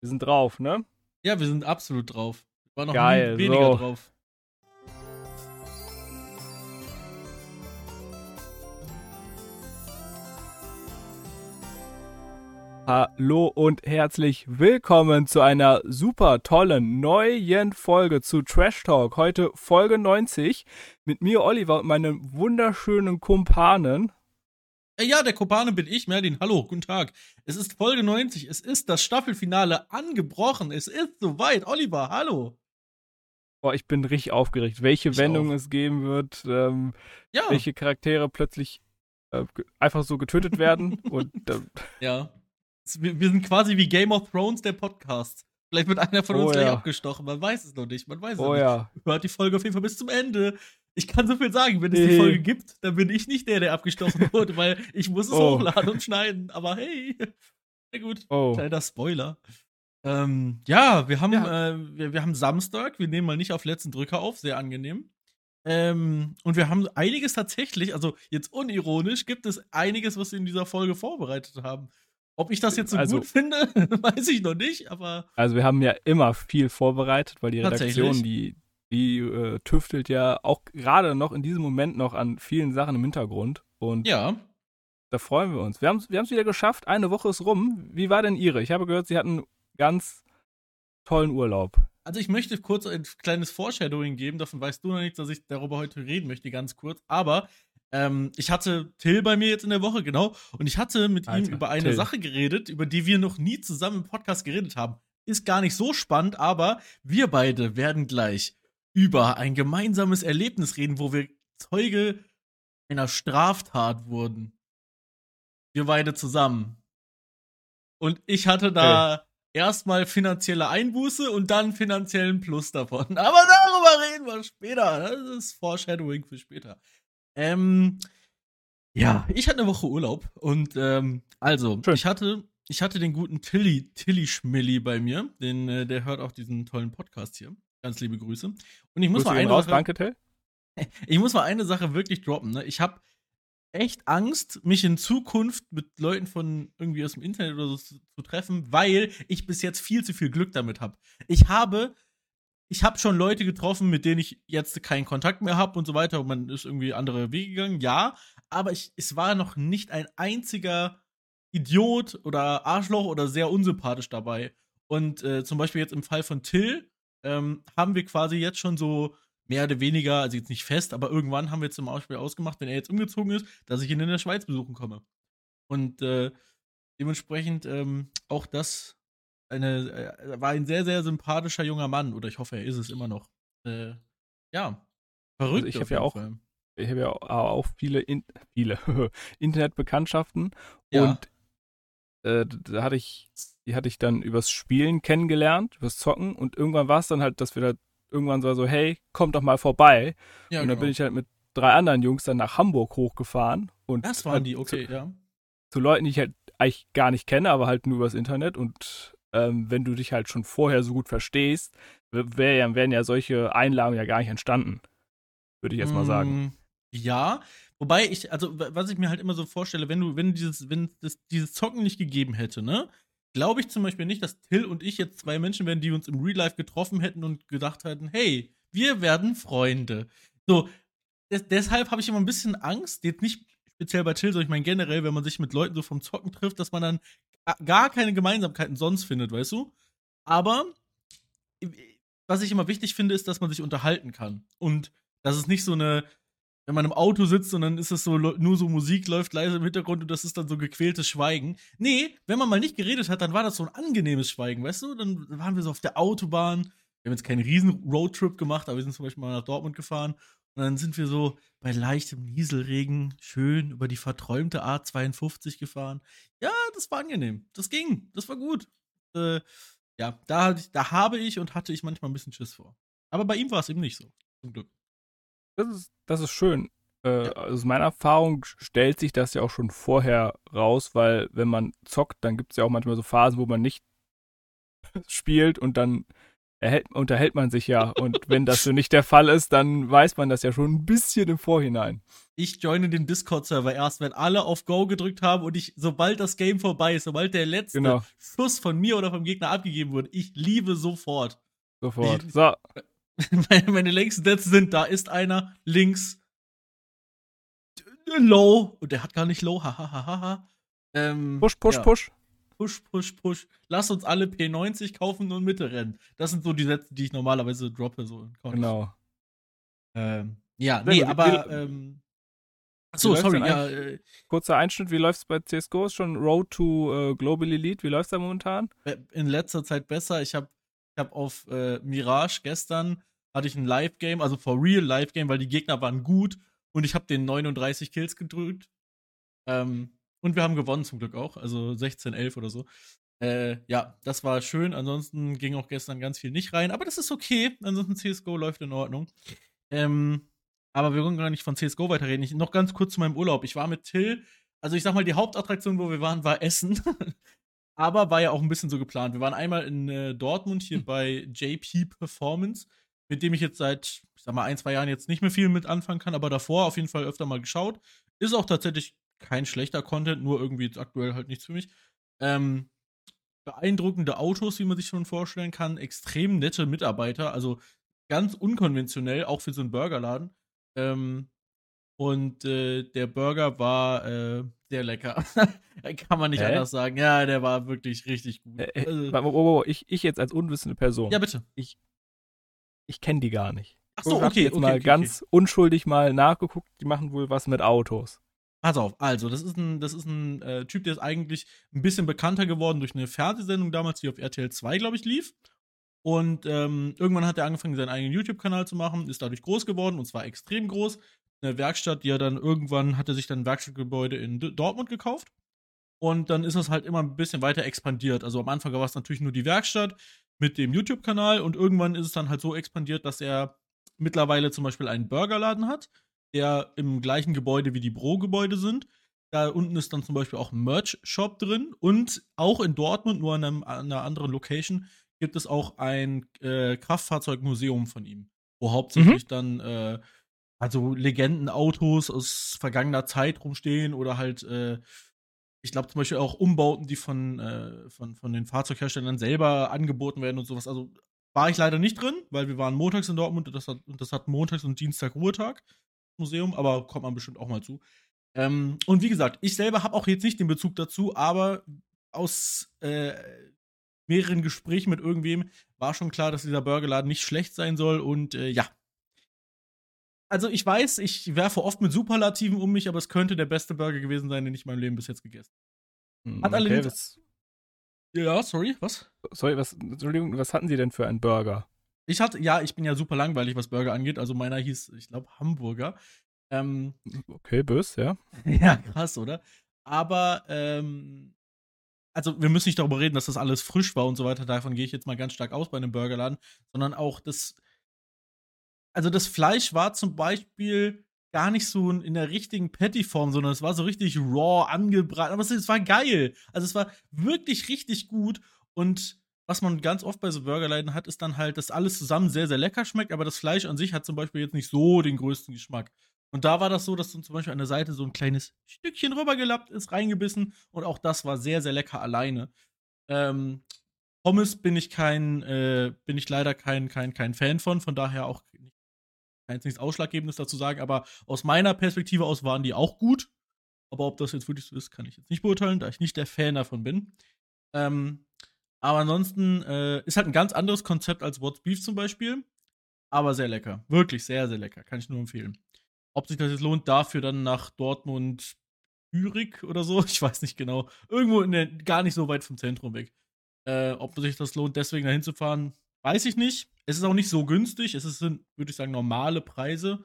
Wir sind drauf, ne? Ja, wir sind absolut drauf. War noch Geil, weniger so. drauf. Hallo und herzlich willkommen zu einer super tollen neuen Folge zu Trash Talk. Heute Folge 90 mit mir Oliver und meinem wunderschönen Kumpanen ja, der Kobane bin ich, Merlin. Hallo, guten Tag. Es ist Folge 90. Es ist das Staffelfinale angebrochen. Es ist soweit. Oliver, hallo. Boah, ich bin richtig aufgeregt, welche ich Wendung auch. es geben wird, ähm, ja. welche Charaktere plötzlich äh, einfach so getötet werden. und, äh, ja. Wir, wir, sind quasi wie Game of Thrones der Podcast. Vielleicht wird einer von uns oh, gleich ja. abgestochen. Man weiß es noch nicht. Man weiß es oh, nicht. Ja. Hört die Folge auf jeden Fall bis zum Ende ich kann so viel sagen, wenn es die Folge gibt, dann bin ich nicht der, der abgestochen wurde, weil ich muss es oh. hochladen und schneiden. Aber hey, sehr gut. Oh. Kleiner Spoiler. Ähm, ja, wir haben, ja. Äh, wir, wir haben Samstag, wir nehmen mal nicht auf letzten Drücker auf, sehr angenehm. Ähm, und wir haben einiges tatsächlich, also jetzt unironisch, gibt es einiges, was wir in dieser Folge vorbereitet haben. Ob ich das jetzt so also, gut finde, weiß ich noch nicht, aber. Also wir haben ja immer viel vorbereitet, weil die Redaktion, die, die äh, tüftelt ja auch gerade noch in diesem Moment noch an vielen Sachen im Hintergrund. Und ja. Da freuen wir uns. Wir haben es wir wieder geschafft. Eine Woche ist rum. Wie war denn Ihre? Ich habe gehört, Sie hatten ganz tollen Urlaub. Also ich möchte kurz ein kleines Foreshadowing geben. Davon weißt du noch nichts, dass ich darüber heute reden möchte, ganz kurz. Aber ähm, ich hatte Till bei mir jetzt in der Woche, genau. Und ich hatte mit Alter, ihm über eine Till. Sache geredet, über die wir noch nie zusammen im Podcast geredet haben. Ist gar nicht so spannend, aber wir beide werden gleich über ein gemeinsames Erlebnis reden, wo wir Zeuge einer Straftat wurden. Wir beide zusammen. Und ich hatte da okay. erstmal finanzielle Einbuße und dann finanziellen Plus davon. Aber darüber reden wir später. Das ist Foreshadowing für später. Ähm, ja, ich hatte eine Woche Urlaub und ähm, also, Schön. ich hatte, ich hatte den guten Tilly, Tilly Schmilly bei mir. Den, äh, der hört auch diesen tollen Podcast hier. Ganz liebe Grüße. Und ich muss Grüße mal eine raus, Sache, danke, Tell. Ich muss mal eine Sache wirklich droppen. Ne? Ich habe echt Angst, mich in Zukunft mit Leuten von irgendwie aus dem Internet oder so zu, zu treffen, weil ich bis jetzt viel zu viel Glück damit habe. Ich habe ich habe schon Leute getroffen, mit denen ich jetzt keinen Kontakt mehr habe und so weiter. Und man ist irgendwie andere Wege gegangen, ja. Aber ich, es war noch nicht ein einziger Idiot oder Arschloch oder sehr unsympathisch dabei. Und äh, zum Beispiel jetzt im Fall von Till ähm, haben wir quasi jetzt schon so mehr oder weniger, also jetzt nicht fest, aber irgendwann haben wir zum Beispiel ausgemacht, wenn er jetzt umgezogen ist, dass ich ihn in der Schweiz besuchen komme. Und äh, dementsprechend ähm, auch das eine, äh, war ein sehr, sehr sympathischer junger Mann, oder ich hoffe, er ist es immer noch. Äh, ja, verrückt. Also ich habe ja auch, ich habe ja auch viele, in, viele Internetbekanntschaften ja. und äh, da hatte ich, die hatte ich dann übers Spielen kennengelernt, übers Zocken und irgendwann war es dann halt, dass wir da irgendwann so, hey, komm doch mal vorbei. Ja, und dann genau. bin ich halt mit drei anderen Jungs dann nach Hamburg hochgefahren. Und das waren halt die, okay, zu, ja. Zu Leuten, die ich halt eigentlich gar nicht kenne, aber halt nur übers Internet. Und ähm, wenn du dich halt schon vorher so gut verstehst, wär ja, wären ja solche Einladungen ja gar nicht entstanden. Würde ich jetzt mal sagen. Mm, ja, Wobei ich, also was ich mir halt immer so vorstelle, wenn du, wenn dieses, wenn das, dieses Zocken nicht gegeben hätte, ne? Glaube ich zum Beispiel nicht, dass Till und ich jetzt zwei Menschen wären, die uns im Real Life getroffen hätten und gedacht hätten, hey, wir werden Freunde. So, des, deshalb habe ich immer ein bisschen Angst, jetzt nicht speziell bei Till, sondern ich meine generell, wenn man sich mit Leuten so vom Zocken trifft, dass man dann gar keine Gemeinsamkeiten sonst findet, weißt du? Aber was ich immer wichtig finde, ist, dass man sich unterhalten kann. Und dass es nicht so eine, wenn man im Auto sitzt und dann ist es so, nur so Musik läuft leise im Hintergrund und das ist dann so gequältes Schweigen. Nee, wenn man mal nicht geredet hat, dann war das so ein angenehmes Schweigen, weißt du? Dann waren wir so auf der Autobahn. Wir haben jetzt keinen riesen Roadtrip gemacht, aber wir sind zum Beispiel mal nach Dortmund gefahren. Und dann sind wir so bei leichtem Nieselregen schön über die verträumte A52 gefahren. Ja, das war angenehm. Das ging. Das war gut. Äh, ja, da, da habe ich und hatte ich manchmal ein bisschen Schiss vor. Aber bei ihm war es eben nicht so. Zum Glück. Das ist, das ist schön. Äh, ja. Aus meiner Erfahrung stellt sich das ja auch schon vorher raus, weil wenn man zockt, dann gibt es ja auch manchmal so Phasen, wo man nicht spielt und dann erhält, unterhält man sich ja. Und wenn das so nicht der Fall ist, dann weiß man das ja schon ein bisschen im Vorhinein. Ich joine den Discord-Server erst, wenn alle auf Go gedrückt haben und ich, sobald das Game vorbei ist, sobald der letzte genau. Schuss von mir oder vom Gegner abgegeben wurde, ich liebe sofort. Sofort. Ich, so. Meine, meine längsten Sätze sind, da ist einer links low und der hat gar nicht low, hahaha. Ähm, push, push, ja. push. Push, push, push. Lass uns alle P90 kaufen und Mitte rennen. Das sind so die Sätze, die ich normalerweise droppe. So genau. Ähm, ja, nee, aber. Ähm, Achso, sorry, ja. Äh, kurzer Einschnitt, wie läuft's bei CSGO? Ist schon Road to äh, Global Elite? Wie läuft's da momentan? In letzter Zeit besser. Ich habe ich hab auf äh, Mirage gestern hatte ich ein Live-Game, also for real Live-Game, weil die Gegner waren gut und ich habe den 39 Kills gedrückt. Ähm, und wir haben gewonnen zum Glück auch, also 16, 11 oder so. Äh, ja, das war schön. Ansonsten ging auch gestern ganz viel nicht rein, aber das ist okay. Ansonsten CSGO läuft in Ordnung. Ähm, aber wir wollen gar nicht von CSGO weiterreden. Ich, noch ganz kurz zu meinem Urlaub. Ich war mit Till, also ich sag mal, die Hauptattraktion, wo wir waren, war Essen. aber war ja auch ein bisschen so geplant. Wir waren einmal in äh, Dortmund hier hm. bei JP Performance, mit dem ich jetzt seit, ich sag mal, ein, zwei Jahren jetzt nicht mehr viel mit anfangen kann, aber davor auf jeden Fall öfter mal geschaut. Ist auch tatsächlich kein schlechter Content, nur irgendwie aktuell halt nichts für mich. Ähm, beeindruckende Autos, wie man sich schon vorstellen kann, extrem nette Mitarbeiter, also ganz unkonventionell, auch für so einen Burgerladen. Ähm, und äh, der Burger war äh, sehr lecker. Kann man nicht Hä? anders sagen. Ja, der war wirklich richtig gut. Äh, äh, also, ich, ich jetzt als unwissende Person. Ja, bitte. Ich, ich kenne die gar nicht. Ach so, okay. Ich jetzt okay, mal okay, ganz okay. unschuldig mal nachgeguckt. Die machen wohl was mit Autos. Pass auf, also, das ist ein, das ist ein äh, Typ, der ist eigentlich ein bisschen bekannter geworden durch eine Fernsehsendung damals, die auf RTL 2, glaube ich, lief. Und ähm, irgendwann hat er angefangen, seinen eigenen YouTube-Kanal zu machen, ist dadurch groß geworden und zwar extrem groß. Eine Werkstatt, die er dann irgendwann hat er sich dann ein Werkstattgebäude in D Dortmund gekauft. Und dann ist es halt immer ein bisschen weiter expandiert. Also am Anfang war es natürlich nur die Werkstatt mit dem YouTube-Kanal und irgendwann ist es dann halt so expandiert, dass er mittlerweile zum Beispiel einen Burgerladen hat der im gleichen Gebäude wie die Bro-Gebäude sind. Da unten ist dann zum Beispiel auch ein Merch-Shop drin und auch in Dortmund, nur an, einem, an einer anderen Location, gibt es auch ein äh, Kraftfahrzeugmuseum von ihm, wo hauptsächlich mhm. dann äh, also Legendenautos aus vergangener Zeit rumstehen oder halt, äh, ich glaube zum Beispiel auch Umbauten, die von, äh, von, von den Fahrzeugherstellern selber angeboten werden und sowas. Also war ich leider nicht drin, weil wir waren montags in Dortmund und das hat, und das hat montags und Dienstag Ruhetag. Museum, aber kommt man bestimmt auch mal zu. Ähm, und wie gesagt, ich selber habe auch jetzt nicht den Bezug dazu, aber aus äh, mehreren Gesprächen mit irgendwem war schon klar, dass dieser Burgerladen nicht schlecht sein soll und äh, ja. Also ich weiß, ich werfe oft mit Superlativen um mich, aber es könnte der beste Burger gewesen sein, den ich in meinem Leben bis jetzt gegessen habe. Hm, Hat okay, allerdings. Ja, sorry, was? Sorry, was, Entschuldigung, was hatten Sie denn für einen Burger? Ich hatte, ja, ich bin ja super langweilig, was Burger angeht. Also meiner hieß, ich glaube, Hamburger. Ähm, okay, bös, ja. ja, krass, oder? Aber, ähm, also wir müssen nicht darüber reden, dass das alles frisch war und so weiter. Davon gehe ich jetzt mal ganz stark aus bei einem Burgerladen, sondern auch das, also das Fleisch war zum Beispiel gar nicht so in der richtigen Patty-Form, sondern es war so richtig raw angebraten. Aber es, es war geil. Also es war wirklich richtig gut und was man ganz oft bei so Burgerleiden hat, ist dann halt, dass alles zusammen sehr, sehr lecker schmeckt, aber das Fleisch an sich hat zum Beispiel jetzt nicht so den größten Geschmack. Und da war das so, dass dann zum Beispiel an der Seite so ein kleines Stückchen rübergelappt ist, reingebissen und auch das war sehr, sehr lecker alleine. Ähm, Pommes bin ich kein, äh, bin ich leider kein, kein, kein Fan von, von daher auch kann jetzt nichts Ausschlaggebendes dazu sagen, aber aus meiner Perspektive aus waren die auch gut. Aber ob das jetzt wirklich so ist, kann ich jetzt nicht beurteilen, da ich nicht der Fan davon bin. Ähm, aber ansonsten äh, ist halt ein ganz anderes Konzept als What's Beef zum Beispiel. Aber sehr lecker. Wirklich sehr, sehr lecker. Kann ich nur empfehlen. Ob sich das jetzt lohnt, dafür dann nach Dortmund Zürich oder so, ich weiß nicht genau. Irgendwo der, gar nicht so weit vom Zentrum weg. Äh, ob sich das lohnt, deswegen dahin zu fahren, weiß ich nicht. Es ist auch nicht so günstig. Es sind, würde ich sagen, normale Preise.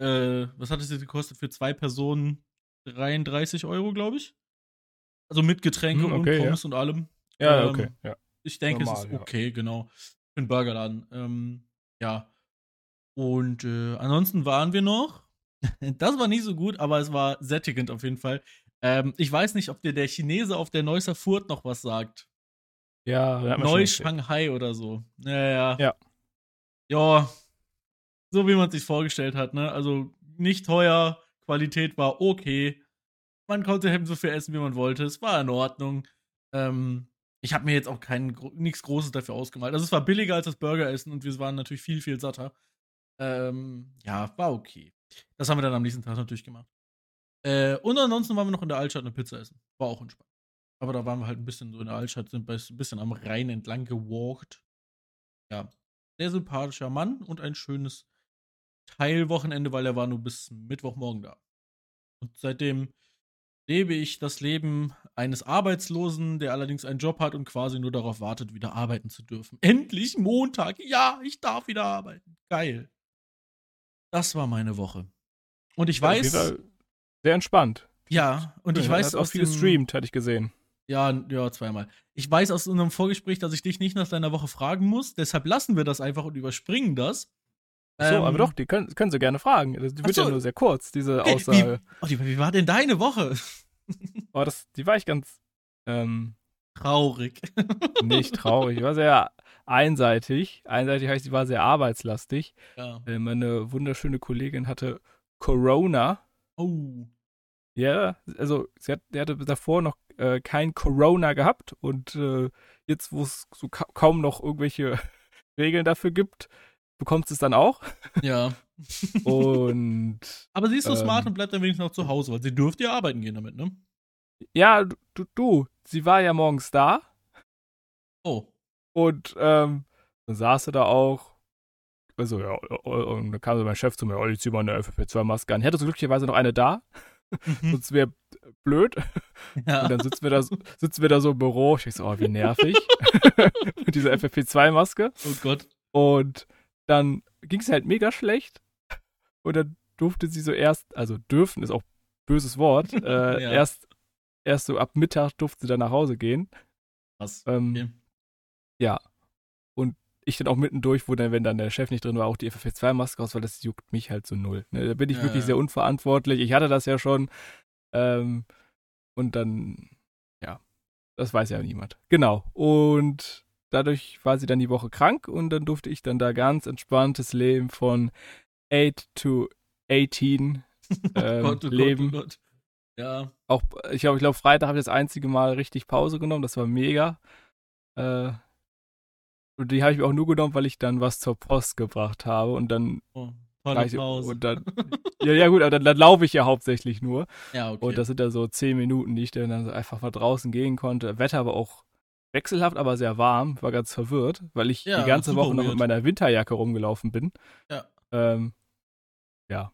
Äh, was hat es jetzt gekostet für zwei Personen? 33 Euro, glaube ich. Also mit Getränke hm, okay, und Pommes ja. und allem. Ja, ähm, okay. Ja. Ich denke, Normal, es ist okay, ja. genau. Für einen Burgerladen. Ähm, ja. Und äh, ansonsten waren wir noch. das war nicht so gut, aber es war sättigend auf jeden Fall. Ähm, ich weiß nicht, ob dir der Chinese auf der Neusser Furt noch was sagt. Ja, Neu-Shanghai oder so. Ja, ja. Ja. Ja, so wie man es sich vorgestellt hat, ne? Also nicht teuer, Qualität war okay. Man konnte eben so viel essen, wie man wollte. Es war in Ordnung. Ähm, ich habe mir jetzt auch kein nichts Großes dafür ausgemalt. Also es war billiger als das Burgeressen und wir waren natürlich viel, viel satter. Ähm, ja, war okay. Das haben wir dann am nächsten Tag natürlich gemacht. Äh, und ansonsten waren wir noch in der Altstadt eine Pizza essen. War auch entspannt. Aber da waren wir halt ein bisschen so in der Altstadt, sind ein bisschen am Rhein entlang gewalkt. Ja, sehr sympathischer Mann und ein schönes Teilwochenende, weil er war nur bis Mittwochmorgen da. Und seitdem lebe ich das Leben eines Arbeitslosen, der allerdings einen Job hat und quasi nur darauf wartet, wieder arbeiten zu dürfen. Endlich Montag. Ja, ich darf wieder arbeiten. Geil. Das war meine Woche. Und ich weiß. Sehr entspannt. Ja, und ich ja, weiß. Hat auch viel gestreamt, hatte ich gesehen. Ja, ja, zweimal. Ich weiß aus unserem Vorgespräch, dass ich dich nicht nach deiner Woche fragen muss. Deshalb lassen wir das einfach und überspringen das. So, ähm, aber doch, die können, können sie gerne fragen. Das wird so. ja nur sehr kurz, diese Aussage. Wie, oh, wie war denn deine Woche? Oh, das, die war ich ganz ähm, traurig. nicht traurig, ich war sehr einseitig. Einseitig heißt, sie war sehr arbeitslastig. Ja. Äh, meine wunderschöne Kollegin hatte Corona. Oh. Ja, also sie, hat, sie hatte davor noch äh, kein Corona gehabt und äh, jetzt, wo es so ka kaum noch irgendwelche Regeln dafür gibt, bekommt es dann auch. Ja. und. Aber sie ist so ähm, smart und bleibt dann wenigstens noch zu Hause, weil sie dürfte ja arbeiten gehen damit, ne? Ja, du, du, sie war ja morgens da. Oh. Und ähm, dann saß sie da auch. Also, ja, und dann kam so mein Chef zu mir, Olli, zieh mal eine FFP2-Maske an. Ich hatte so glücklicherweise noch eine da. Mhm. Sonst wäre blöd. Ja. Und dann sitzen wir, da, sitzen wir da so im Büro. Ich denke so, oh, wie nervig. Mit dieser FFP2-Maske. Oh Gott. Und dann ging es halt mega schlecht. Und dann durfte sie so erst, also dürfen ist auch böses Wort, äh, ja. erst, erst so ab Mittag durfte sie dann nach Hause gehen. Was? Ähm, okay. Ja. Und ich dann auch mittendurch, wo dann, wenn dann der Chef nicht drin war, auch die FFP2-Maske aus, weil das juckt mich halt so null. Ne? Da bin ich ja, wirklich ja. sehr unverantwortlich. Ich hatte das ja schon. Ähm, und dann, ja, das weiß ja niemand. Genau. Und dadurch war sie dann die Woche krank und dann durfte ich dann da ganz entspanntes Leben von 8 to 18 ähm, Gott, oh leben. Gott, oh Gott. Ja. Auch, ich glaube, ich glaub, Freitag habe ich das einzige Mal richtig Pause genommen. Das war mega. Äh, und die habe ich mir auch nur genommen, weil ich dann was zur Post gebracht habe und dann. Oh, tolle ich, Pause. Und dann, ja, ja, gut, aber dann, dann laufe ich ja hauptsächlich nur. Ja, okay. Und das sind da so zehn Minuten, die ich dann so einfach mal draußen gehen konnte. Wetter war auch wechselhaft, aber sehr warm. War ganz verwirrt, weil ich ja, die ganze Woche noch mit meiner Winterjacke rumgelaufen bin. Ja. Ähm, ja.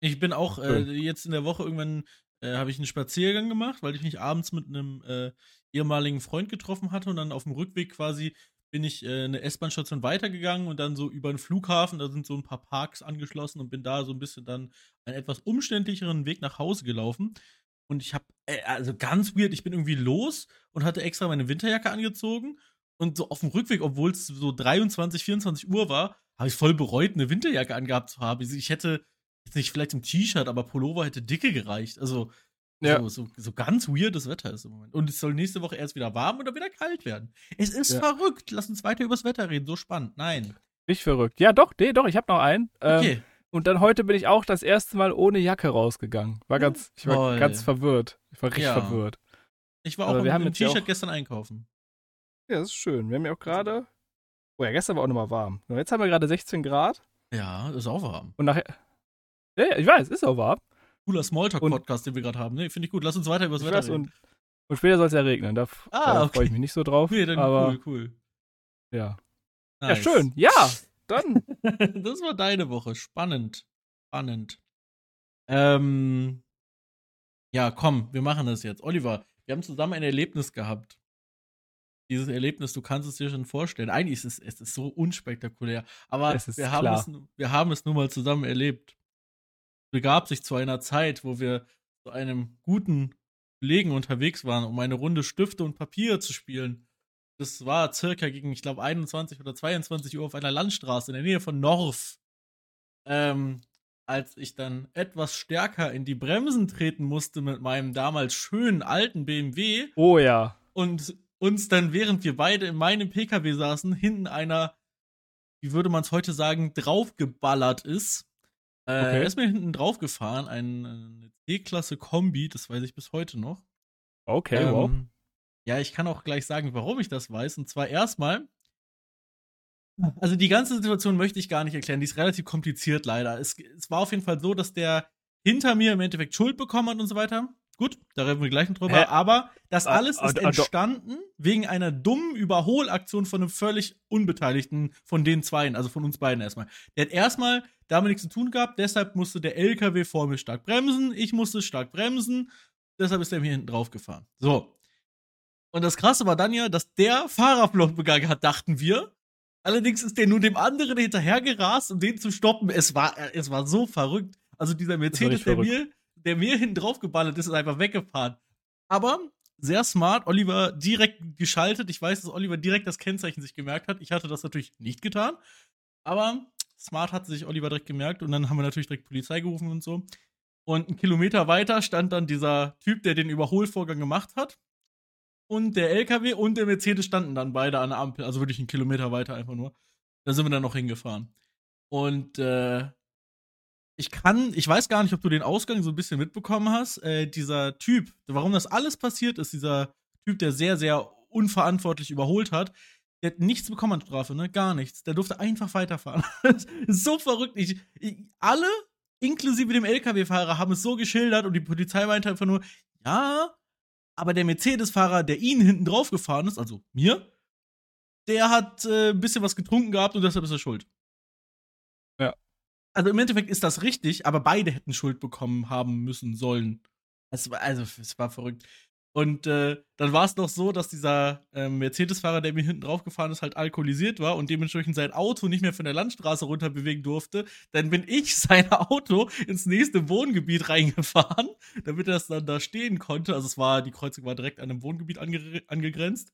Ich bin auch äh, jetzt in der Woche irgendwann äh, habe ich einen Spaziergang gemacht, weil ich mich abends mit einem äh, ehemaligen Freund getroffen hatte und dann auf dem Rückweg quasi bin ich äh, eine S-Bahn-Station weitergegangen und dann so über den Flughafen, da sind so ein paar Parks angeschlossen und bin da so ein bisschen dann einen etwas umständlicheren Weg nach Hause gelaufen. Und ich habe, äh, also ganz weird, ich bin irgendwie los und hatte extra meine Winterjacke angezogen. Und so auf dem Rückweg, obwohl es so 23, 24 Uhr war, habe ich voll bereut, eine Winterjacke angehabt zu haben. Ich hätte jetzt nicht vielleicht im T-Shirt, aber Pullover hätte dicke gereicht. Also ja. so, so, so, ganz weirdes Wetter ist im Moment. Und es soll nächste Woche erst wieder warm oder wieder kalt werden. Es ist ja. verrückt. Lass uns weiter übers Wetter reden. So spannend. Nein. Nicht verrückt. Ja, doch, nee, doch, ich habe noch einen. Ähm, okay. Und dann heute bin ich auch das erste Mal ohne Jacke rausgegangen. War ganz, ich war Toll. ganz verwirrt. Ich war richtig ja. verwirrt. Ich war auch mit einem T-Shirt gestern einkaufen. Ja, das ist schön. Wir haben ja auch gerade. Oh ja, gestern war auch nochmal warm. Jetzt haben wir gerade 16 Grad. Ja, ist auch warm. Und nachher. Ja, ich weiß, ist auch warm. Cooler Smalltalk-Podcast, den wir gerade haben. Nee, finde ich gut. Lass uns weiter über das Wetter reden. Und, und später soll es ja regnen. Da, ah, da okay. freue ich mich nicht so drauf. Nee, dann aber, cool, cool. Ja. Nice. Ja, schön. Ja, dann. das war deine Woche. Spannend. Spannend. Ähm, ja, komm, wir machen das jetzt. Oliver, wir haben zusammen ein Erlebnis gehabt. Dieses Erlebnis, du kannst es dir schon vorstellen. Eigentlich ist es, es ist so unspektakulär, aber wir haben, es, wir haben es nun mal zusammen erlebt. Begab sich zu einer Zeit, wo wir zu einem guten Kollegen unterwegs waren, um eine Runde Stifte und Papier zu spielen. Das war circa gegen, ich glaube, 21 oder 22 Uhr auf einer Landstraße in der Nähe von North. Ähm, als ich dann etwas stärker in die Bremsen treten musste mit meinem damals schönen alten BMW. Oh ja. Und uns dann, während wir beide in meinem PKW saßen, hinten einer, wie würde man es heute sagen, draufgeballert ist. Äh, okay. Er ist mir hinten draufgefahren, ein, eine C-Klasse Kombi, das weiß ich bis heute noch. Okay, ähm, wow. Ja, ich kann auch gleich sagen, warum ich das weiß. Und zwar erstmal, also die ganze Situation möchte ich gar nicht erklären. Die ist relativ kompliziert leider. Es, es war auf jeden Fall so, dass der hinter mir im Endeffekt Schuld bekommen hat und so weiter. Gut, da reden wir gleich noch drüber. Hä? Aber das ah, alles ist entstanden wegen einer dummen Überholaktion von einem völlig Unbeteiligten von den Zweien, also von uns beiden erstmal. Der hat erstmal damit nichts zu tun gehabt, deshalb musste der LKW vor mir stark bremsen, ich musste stark bremsen, deshalb ist er mir hinten drauf gefahren. So. Und das Krasse war dann ja, dass der Fahrerflucht begangen hat, dachten wir. Allerdings ist der nur dem anderen hinterhergerast, um den zu stoppen. Es war, es war so verrückt. Also dieser Mercedes, der mir, der mir hinten drauf geballert ist, ist einfach weggefahren. Aber sehr smart, Oliver direkt geschaltet. Ich weiß, dass Oliver direkt das Kennzeichen sich gemerkt hat. Ich hatte das natürlich nicht getan. Aber smart hat sich Oliver direkt gemerkt und dann haben wir natürlich direkt Polizei gerufen und so. Und einen Kilometer weiter stand dann dieser Typ, der den Überholvorgang gemacht hat. Und der LKW und der Mercedes standen dann beide an der Ampel. Also wirklich einen Kilometer weiter einfach nur. Da sind wir dann noch hingefahren. Und äh, ich kann, ich weiß gar nicht, ob du den Ausgang so ein bisschen mitbekommen hast. Äh, dieser Typ, warum das alles passiert ist, dieser Typ, der sehr, sehr unverantwortlich überholt hat, der hat nichts bekommen an Strafe, ne? Gar nichts. Der durfte einfach weiterfahren. so verrückt. Ich, ich, alle, inklusive dem LKW-Fahrer, haben es so geschildert und die Polizei meinte einfach nur, ja, aber der Mercedes-Fahrer, der ihn hinten drauf gefahren ist, also mir, der hat äh, ein bisschen was getrunken gehabt und deshalb ist er schuld also im Endeffekt ist das richtig, aber beide hätten Schuld bekommen haben müssen sollen. Es war, also, es war verrückt. Und äh, dann war es noch so, dass dieser äh, Mercedes-Fahrer, der mir hinten drauf gefahren ist, halt alkoholisiert war und dementsprechend sein Auto nicht mehr von der Landstraße runter bewegen durfte. Dann bin ich sein Auto ins nächste Wohngebiet reingefahren, damit er es dann da stehen konnte. Also es war, die Kreuzung war direkt an einem Wohngebiet ange angegrenzt.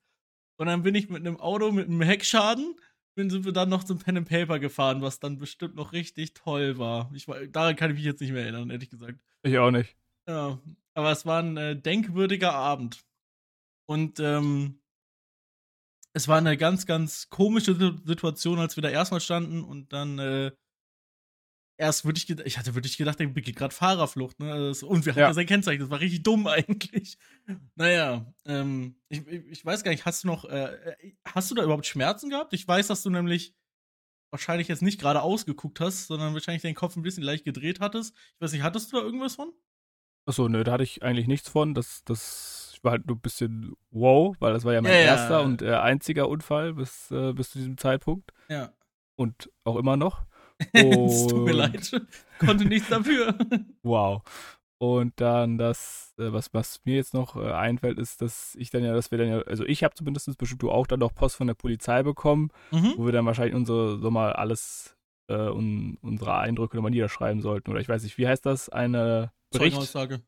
Und dann bin ich mit einem Auto mit einem Heckschaden sind wir dann noch zum Pen and Paper gefahren, was dann bestimmt noch richtig toll war. Ich, daran kann ich mich jetzt nicht mehr erinnern, ehrlich gesagt. Ich auch nicht. Ja, aber es war ein äh, denkwürdiger Abend. Und ähm, es war eine ganz, ganz komische Situation, als wir da erstmal standen und dann äh, erst würde ich, ich hatte wirklich gedacht, der begeht gerade Fahrerflucht, ne? Und wir hatten ja sein Kennzeichen, das war richtig dumm eigentlich. Naja, ähm, ich, ich weiß gar nicht, hast du noch, äh, äh, hast du da überhaupt Schmerzen gehabt? Ich weiß, dass du nämlich wahrscheinlich jetzt nicht gerade ausgeguckt hast, sondern wahrscheinlich deinen Kopf ein bisschen leicht gedreht hattest. Ich weiß nicht, hattest du da irgendwas von? Achso, nö, da hatte ich eigentlich nichts von. Das, das, war halt nur ein bisschen wow, weil das war ja mein ja, erster ja. und äh, einziger Unfall bis, äh, bis zu diesem Zeitpunkt. Ja. Und auch immer noch. es tut mir leid. Konnte nichts dafür. wow. Und dann das, äh, was, was mir jetzt noch äh, einfällt, ist, dass ich dann ja, dass wir dann ja, also ich habe zumindest bestimmt du auch dann noch Post von der Polizei bekommen, mhm. wo wir dann wahrscheinlich unsere, so mal alles, äh, un, unsere Eindrücke nochmal niederschreiben sollten. Oder ich weiß nicht, wie heißt das? Eine Bericht? Zeugenaussage.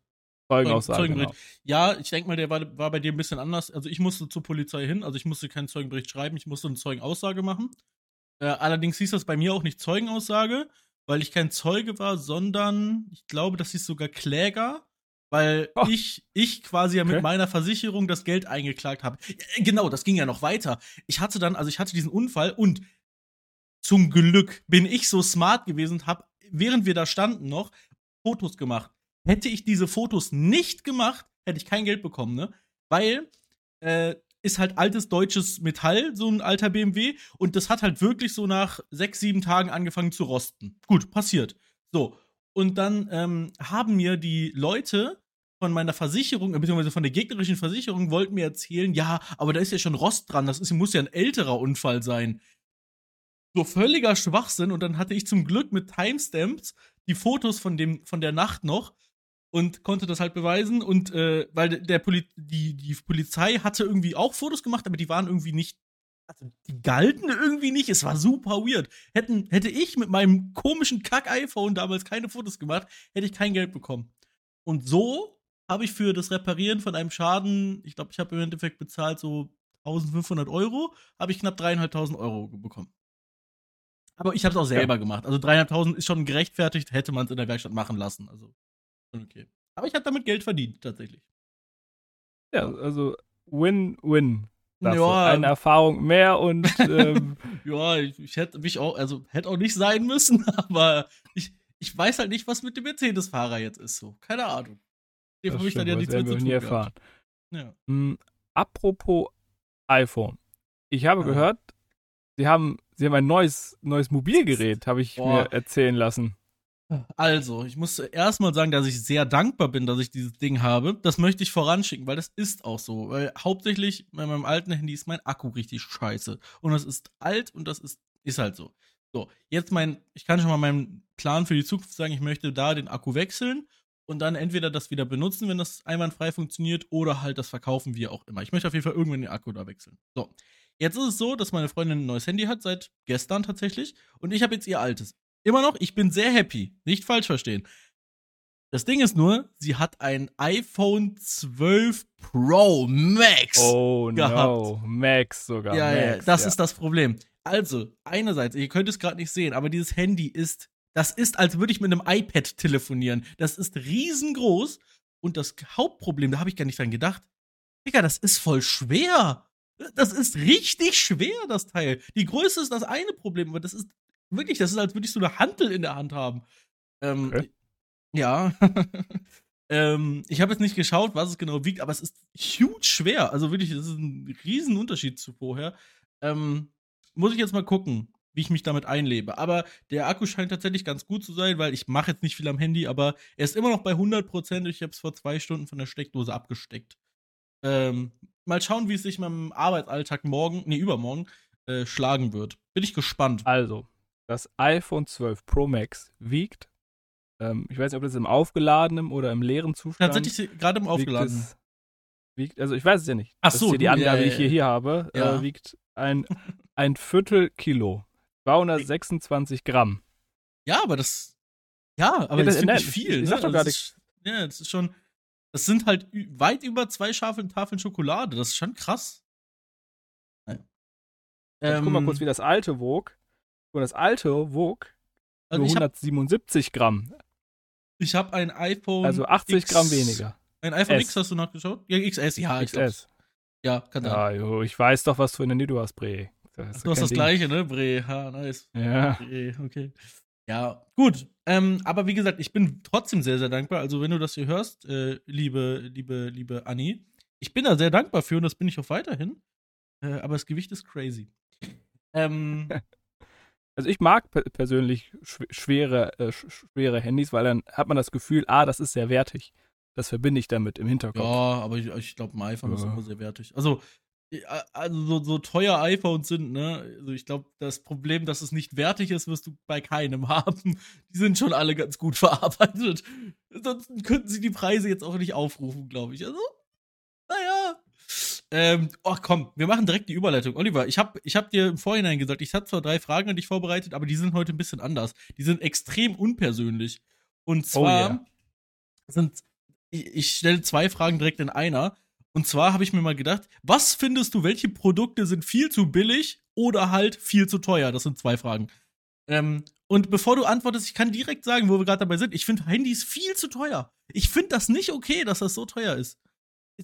Zeugenaussage. Zeugenbericht. Genau. Ja, ich denke mal, der war, war bei dir ein bisschen anders. Also ich musste zur Polizei hin, also ich musste keinen Zeugenbericht schreiben, ich musste eine Zeugenaussage machen. Äh, allerdings hieß das bei mir auch nicht Zeugenaussage, weil ich kein Zeuge war, sondern ich glaube, das hieß sogar Kläger, weil oh. ich, ich quasi ja mit okay. meiner Versicherung das Geld eingeklagt habe. Äh, genau, das ging ja noch weiter. Ich hatte dann, also ich hatte diesen Unfall und zum Glück bin ich so smart gewesen und habe, während wir da standen noch, Fotos gemacht. Hätte ich diese Fotos nicht gemacht, hätte ich kein Geld bekommen, ne? Weil äh, ist halt altes deutsches Metall, so ein alter BMW. Und das hat halt wirklich so nach sechs, sieben Tagen angefangen zu rosten. Gut, passiert. So. Und dann ähm, haben mir die Leute von meiner Versicherung, äh, beziehungsweise von der gegnerischen Versicherung, wollten mir erzählen, ja, aber da ist ja schon Rost dran, das ist, muss ja ein älterer Unfall sein. So völliger Schwachsinn. Und dann hatte ich zum Glück mit Timestamps die Fotos von, dem, von der Nacht noch und konnte das halt beweisen. Und äh, weil der Poli die, die Polizei hatte irgendwie auch Fotos gemacht, aber die waren irgendwie nicht. Also die galten irgendwie nicht. Es war super weird. Hätten, hätte ich mit meinem komischen Kack-iPhone damals keine Fotos gemacht, hätte ich kein Geld bekommen. Und so habe ich für das Reparieren von einem Schaden, ich glaube, ich habe im Endeffekt bezahlt so 1500 Euro, habe ich knapp dreieinhalbtausend Euro bekommen. Aber ich habe es auch selber ja. gemacht. Also dreieinhalbtausend ist schon gerechtfertigt, hätte man es in der Werkstatt machen lassen. Also okay. Aber ich habe damit Geld verdient, tatsächlich. Ja, also Win-Win. Ja. Eine Erfahrung mehr und ähm, ja, ich, ich, hätte mich auch, also hätte auch nicht sein müssen, aber ich, ich weiß halt nicht, was mit dem Mercedes-Fahrer jetzt ist. So, keine Ahnung. Dem habe ich dann ja nichts mehr zu tun erfahren. Ja. Hm, apropos iPhone. Ich habe ja. gehört, sie haben, sie haben ein neues, neues Mobilgerät, habe ich Boah. mir erzählen lassen. Also, ich muss erstmal sagen, dass ich sehr dankbar bin, dass ich dieses Ding habe. Das möchte ich voranschicken, weil das ist auch so. Weil hauptsächlich bei meinem alten Handy ist mein Akku richtig scheiße. Und das ist alt und das ist, ist halt so. So, jetzt mein, ich kann schon mal meinen Plan für die Zukunft sagen, ich möchte da den Akku wechseln und dann entweder das wieder benutzen, wenn das einwandfrei funktioniert, oder halt das verkaufen, wie auch immer. Ich möchte auf jeden Fall irgendwann den Akku da wechseln. So. Jetzt ist es so, dass meine Freundin ein neues Handy hat, seit gestern tatsächlich. Und ich habe jetzt ihr altes. Immer noch, ich bin sehr happy. Nicht falsch verstehen. Das Ding ist nur, sie hat ein iPhone 12 Pro Max. Oh gehabt. no, Max sogar. Ja, Max, ja, das ja. ist das Problem. Also, einerseits, ihr könnt es gerade nicht sehen, aber dieses Handy ist, das ist, als würde ich mit einem iPad telefonieren. Das ist riesengroß. Und das Hauptproblem, da habe ich gar nicht dran gedacht. Digga, das ist voll schwer. Das ist richtig schwer, das Teil. Die Größe ist das eine Problem, aber das ist Wirklich, das ist, als würdest du eine Hantel in der Hand haben. Ähm, okay. Ja. ähm, ich habe jetzt nicht geschaut, was es genau wiegt, aber es ist huge schwer. Also wirklich, das ist ein Riesenunterschied zu vorher. Ähm, muss ich jetzt mal gucken, wie ich mich damit einlebe. Aber der Akku scheint tatsächlich ganz gut zu sein, weil ich mache jetzt nicht viel am Handy, aber er ist immer noch bei 100%. Ich habe es vor zwei Stunden von der Steckdose abgesteckt. Ähm, mal schauen, wie es sich meinem Arbeitsalltag morgen, nee, übermorgen, äh, schlagen wird. Bin ich gespannt. Also, das iPhone 12 Pro Max wiegt, ähm, ich weiß nicht, ob das im aufgeladenen oder im leeren Zustand Tatsächlich gerade im aufgeladenen. Wiegt, wiegt, also ich weiß es ja nicht. Ach so, das ist hier die Angabe, ja, ja, die ich hier, hier habe, äh, ja. äh, wiegt ein, ein Viertel Kilo. 226 Gramm. Ja, aber das. Ja, aber das, das ist wirklich viel. Ich, ich ne? doch gar nicht. Ja, das ist schon. Das sind halt weit über zwei scharfe Tafeln Schokolade. Das ist schon krass. Ähm, guck mal kurz, wie das alte wog. Und das alte wog also nur 177 hab, Gramm. Ich habe ein iPhone. Also 80 X, Gramm weniger. Ein iPhone S. X hast du nachgeschaut? Ja, XS, ja. XS. Ja, kann sein. Ja, jo, ich weiß doch, was für eine Handy du hast, Bre. Das du hast das Ding. gleiche, ne, Bre? Ha, nice. Ja. Bre, okay. Ja, gut. Ähm, aber wie gesagt, ich bin trotzdem sehr, sehr dankbar. Also, wenn du das hier hörst, äh, liebe, liebe, liebe Anni, ich bin da sehr dankbar für und das bin ich auch weiterhin. Äh, aber das Gewicht ist crazy. Ähm, Also ich mag persönlich schwere, äh, schwere Handys, weil dann hat man das Gefühl, ah, das ist sehr wertig. Das verbinde ich damit im Hinterkopf. Ja, aber ich, ich glaube, ein iPhone ja. ist immer sehr wertig. Also, also so, so teuer iPhones sind, ne? Also ich glaube, das Problem, dass es nicht wertig ist, wirst du bei keinem haben. Die sind schon alle ganz gut verarbeitet. Sonst könnten sie die Preise jetzt auch nicht aufrufen, glaube ich. Also, ähm, ach komm, wir machen direkt die Überleitung. Oliver, ich habe ich hab dir im Vorhinein gesagt, ich hatte zwar drei Fragen an dich vorbereitet, aber die sind heute ein bisschen anders. Die sind extrem unpersönlich. Und oh zwar oh yeah. sind, ich, ich stelle zwei Fragen direkt in einer. Und zwar habe ich mir mal gedacht, was findest du, welche Produkte sind viel zu billig oder halt viel zu teuer? Das sind zwei Fragen. Ähm, und bevor du antwortest, ich kann direkt sagen, wo wir gerade dabei sind, ich finde Handys viel zu teuer. Ich finde das nicht okay, dass das so teuer ist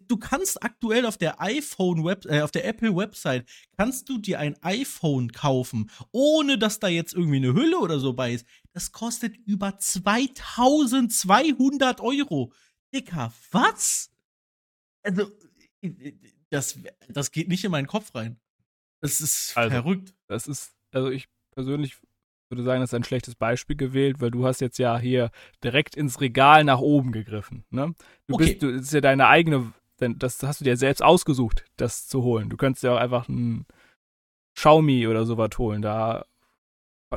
du kannst aktuell auf der iPhone Web, äh, auf der Apple Website kannst du dir ein iPhone kaufen, ohne dass da jetzt irgendwie eine Hülle oder so bei ist. Das kostet über 2200 Euro. Dicker, was? Also, das, das geht nicht in meinen Kopf rein. Das ist also, verrückt. Das ist, also ich persönlich würde sagen, das ist ein schlechtes Beispiel gewählt, weil du hast jetzt ja hier direkt ins Regal nach oben gegriffen. Ne? Du okay. bist, du, ist ja deine eigene denn das hast du dir selbst ausgesucht, das zu holen. Du könntest ja auch einfach ein Xiaomi oder sowas holen. Da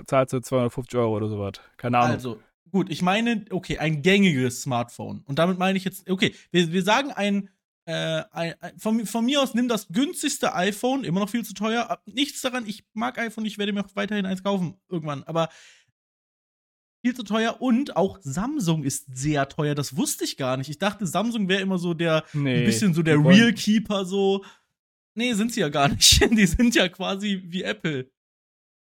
zahlst du 250 Euro oder sowas. Keine Ahnung. Also, gut, ich meine, okay, ein gängiges Smartphone. Und damit meine ich jetzt, okay, wir, wir sagen ein, äh, ein, ein von, von, mir aus nimm das günstigste iPhone, immer noch viel zu teuer. Nichts daran, ich mag iPhone, ich werde mir auch weiterhin eins kaufen, irgendwann. Aber viel zu teuer und auch Samsung ist sehr teuer. Das wusste ich gar nicht. Ich dachte, Samsung wäre immer so der, nee, ein bisschen so der Real Keeper, so. Nee, sind sie ja gar nicht. Die sind ja quasi wie Apple.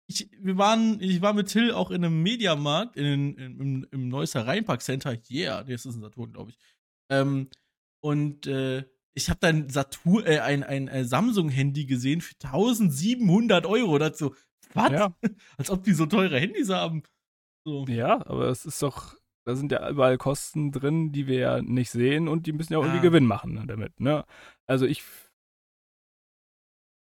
Ich, wir waren, ich war mit Till auch in einem Mediamarkt, in, in, im, im Neusser Rheinpark Center. Yeah, das ist ein Saturn, glaube ich. Ähm, und äh, ich habe dann Satur, äh, ein, ein äh, Samsung-Handy gesehen für 1700 Euro. Dazu, was? Ja. Als ob die so teure Handys haben. So. Ja, aber es ist doch, da sind ja überall Kosten drin, die wir ja nicht sehen und die müssen ja auch ja. irgendwie Gewinn machen ne, damit. Ne? Also ich,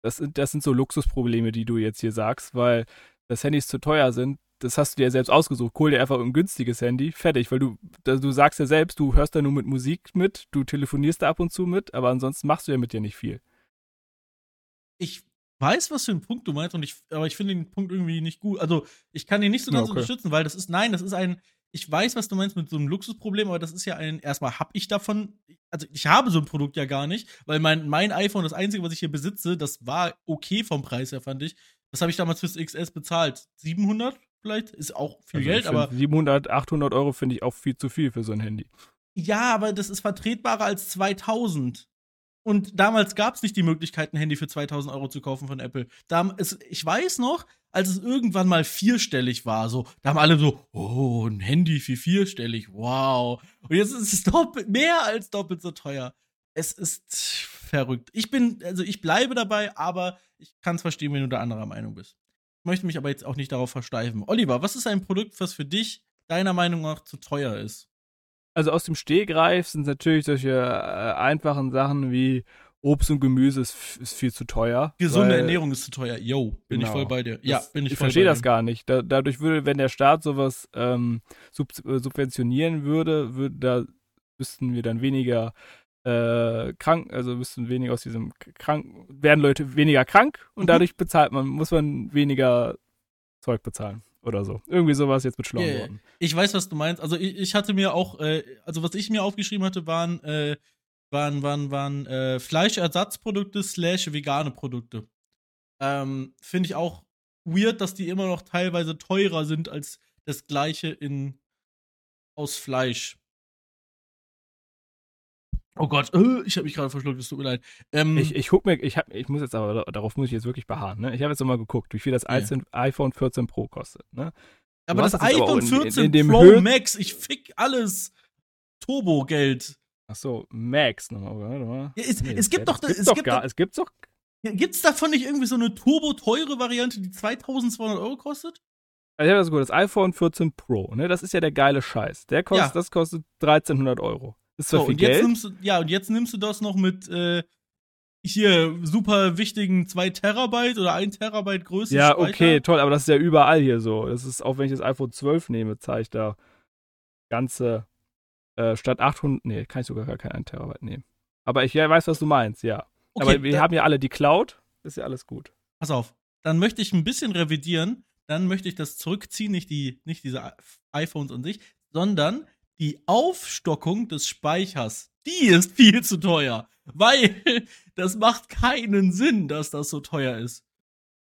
das sind, das sind so Luxusprobleme, die du jetzt hier sagst, weil das Handys zu teuer sind, das hast du dir selbst ausgesucht. Hol dir einfach ein günstiges Handy, fertig, weil du, du sagst ja selbst, du hörst da nur mit Musik mit, du telefonierst da ab und zu mit, aber ansonsten machst du ja mit dir nicht viel. Ich weiß, was für ein Punkt du meinst, und ich, aber ich finde den Punkt irgendwie nicht gut. Also, ich kann den nicht so ganz okay. unterstützen, weil das ist, nein, das ist ein, ich weiß, was du meinst mit so einem Luxusproblem, aber das ist ja ein, erstmal habe ich davon, also ich habe so ein Produkt ja gar nicht, weil mein, mein iPhone, das einzige, was ich hier besitze, das war okay vom Preis her, fand ich. Was habe ich damals fürs XS bezahlt? 700? vielleicht. Ist auch viel also Geld, aber. 700, 800 Euro finde ich auch viel zu viel für so ein Handy. Ja, aber das ist vertretbarer als 2000. Und damals gab es nicht die Möglichkeit, ein Handy für 2000 Euro zu kaufen von Apple. Da, es, ich weiß noch, als es irgendwann mal vierstellig war, so, da haben alle so, oh, ein Handy für vierstellig, wow. Und jetzt ist es doppelt, mehr als doppelt so teuer. Es ist verrückt. Ich bin, also ich bleibe dabei, aber ich kann es verstehen, wenn du da anderer Meinung bist möchte mich aber jetzt auch nicht darauf versteifen. Oliver, was ist ein Produkt, was für dich deiner Meinung nach zu teuer ist? Also aus dem Stehgreif sind natürlich solche äh, einfachen Sachen wie Obst und Gemüse ist, ist viel zu teuer. Gesunde weil, Ernährung ist zu teuer. Yo, bin genau. ich voll bei dir. Ja, das, bin ich, ich voll Ich verstehe das gar nicht. Da, dadurch würde, wenn der Staat sowas ähm, sub äh, subventionieren würde, würde da müssten wir dann weniger äh, krank, also müssten weniger aus diesem krank, werden Leute weniger krank und mhm. dadurch bezahlt man, muss man weniger Zeug bezahlen oder so. Irgendwie sowas jetzt mit schlauen yeah, Worten. Ich weiß, was du meinst. Also ich, ich hatte mir auch, äh, also was ich mir aufgeschrieben hatte, waren, äh, waren, waren, waren äh, Fleischersatzprodukte slash vegane Produkte. Ähm, Finde ich auch weird, dass die immer noch teilweise teurer sind als das gleiche in aus Fleisch. Oh Gott, äh, ich habe mich gerade verschluckt, es tut mir leid. Ähm, ich, ich guck mir, ich, hab, ich muss jetzt aber, darauf muss ich jetzt wirklich beharren. Ne? Ich habe jetzt nochmal geguckt, wie viel das ja. iPhone 14 Pro kostet. Ne? Aber das, iPhone 14 in, in Pro Höhe Max, ich fick alles Turbo-Geld. Ach so, Max nochmal, mal. Ja, es, nee, es, gibt doch, es, gibt gar, es gibt's doch. Gibt's davon nicht irgendwie so eine turbo-teure Variante, die 2200 Euro kostet? Also, das, gut, das iPhone 14 Pro, ne, das ist ja der geile Scheiß. Der kostet, ja. das kostet 1300 Euro. Ist zwar so, viel und jetzt Geld. Nimmst du, ja, und jetzt nimmst du das noch mit äh, hier super wichtigen 2 Terabyte oder 1 Terabyte Größe. Ja, Speicher. okay, toll, aber das ist ja überall hier so. Das ist, auch wenn ich das iPhone 12 nehme, zeigt da ganze, äh, statt 800, nee, kann ich sogar gar kein 1 Terabyte nehmen. Aber ich ja, weiß, was du meinst, ja. Okay, aber wir haben ja alle die Cloud, ist ja alles gut. Pass auf, dann möchte ich ein bisschen revidieren, dann möchte ich das zurückziehen, nicht, die, nicht diese iPhones an sich, sondern die Aufstockung des Speichers, die ist viel zu teuer. Weil das macht keinen Sinn, dass das so teuer ist.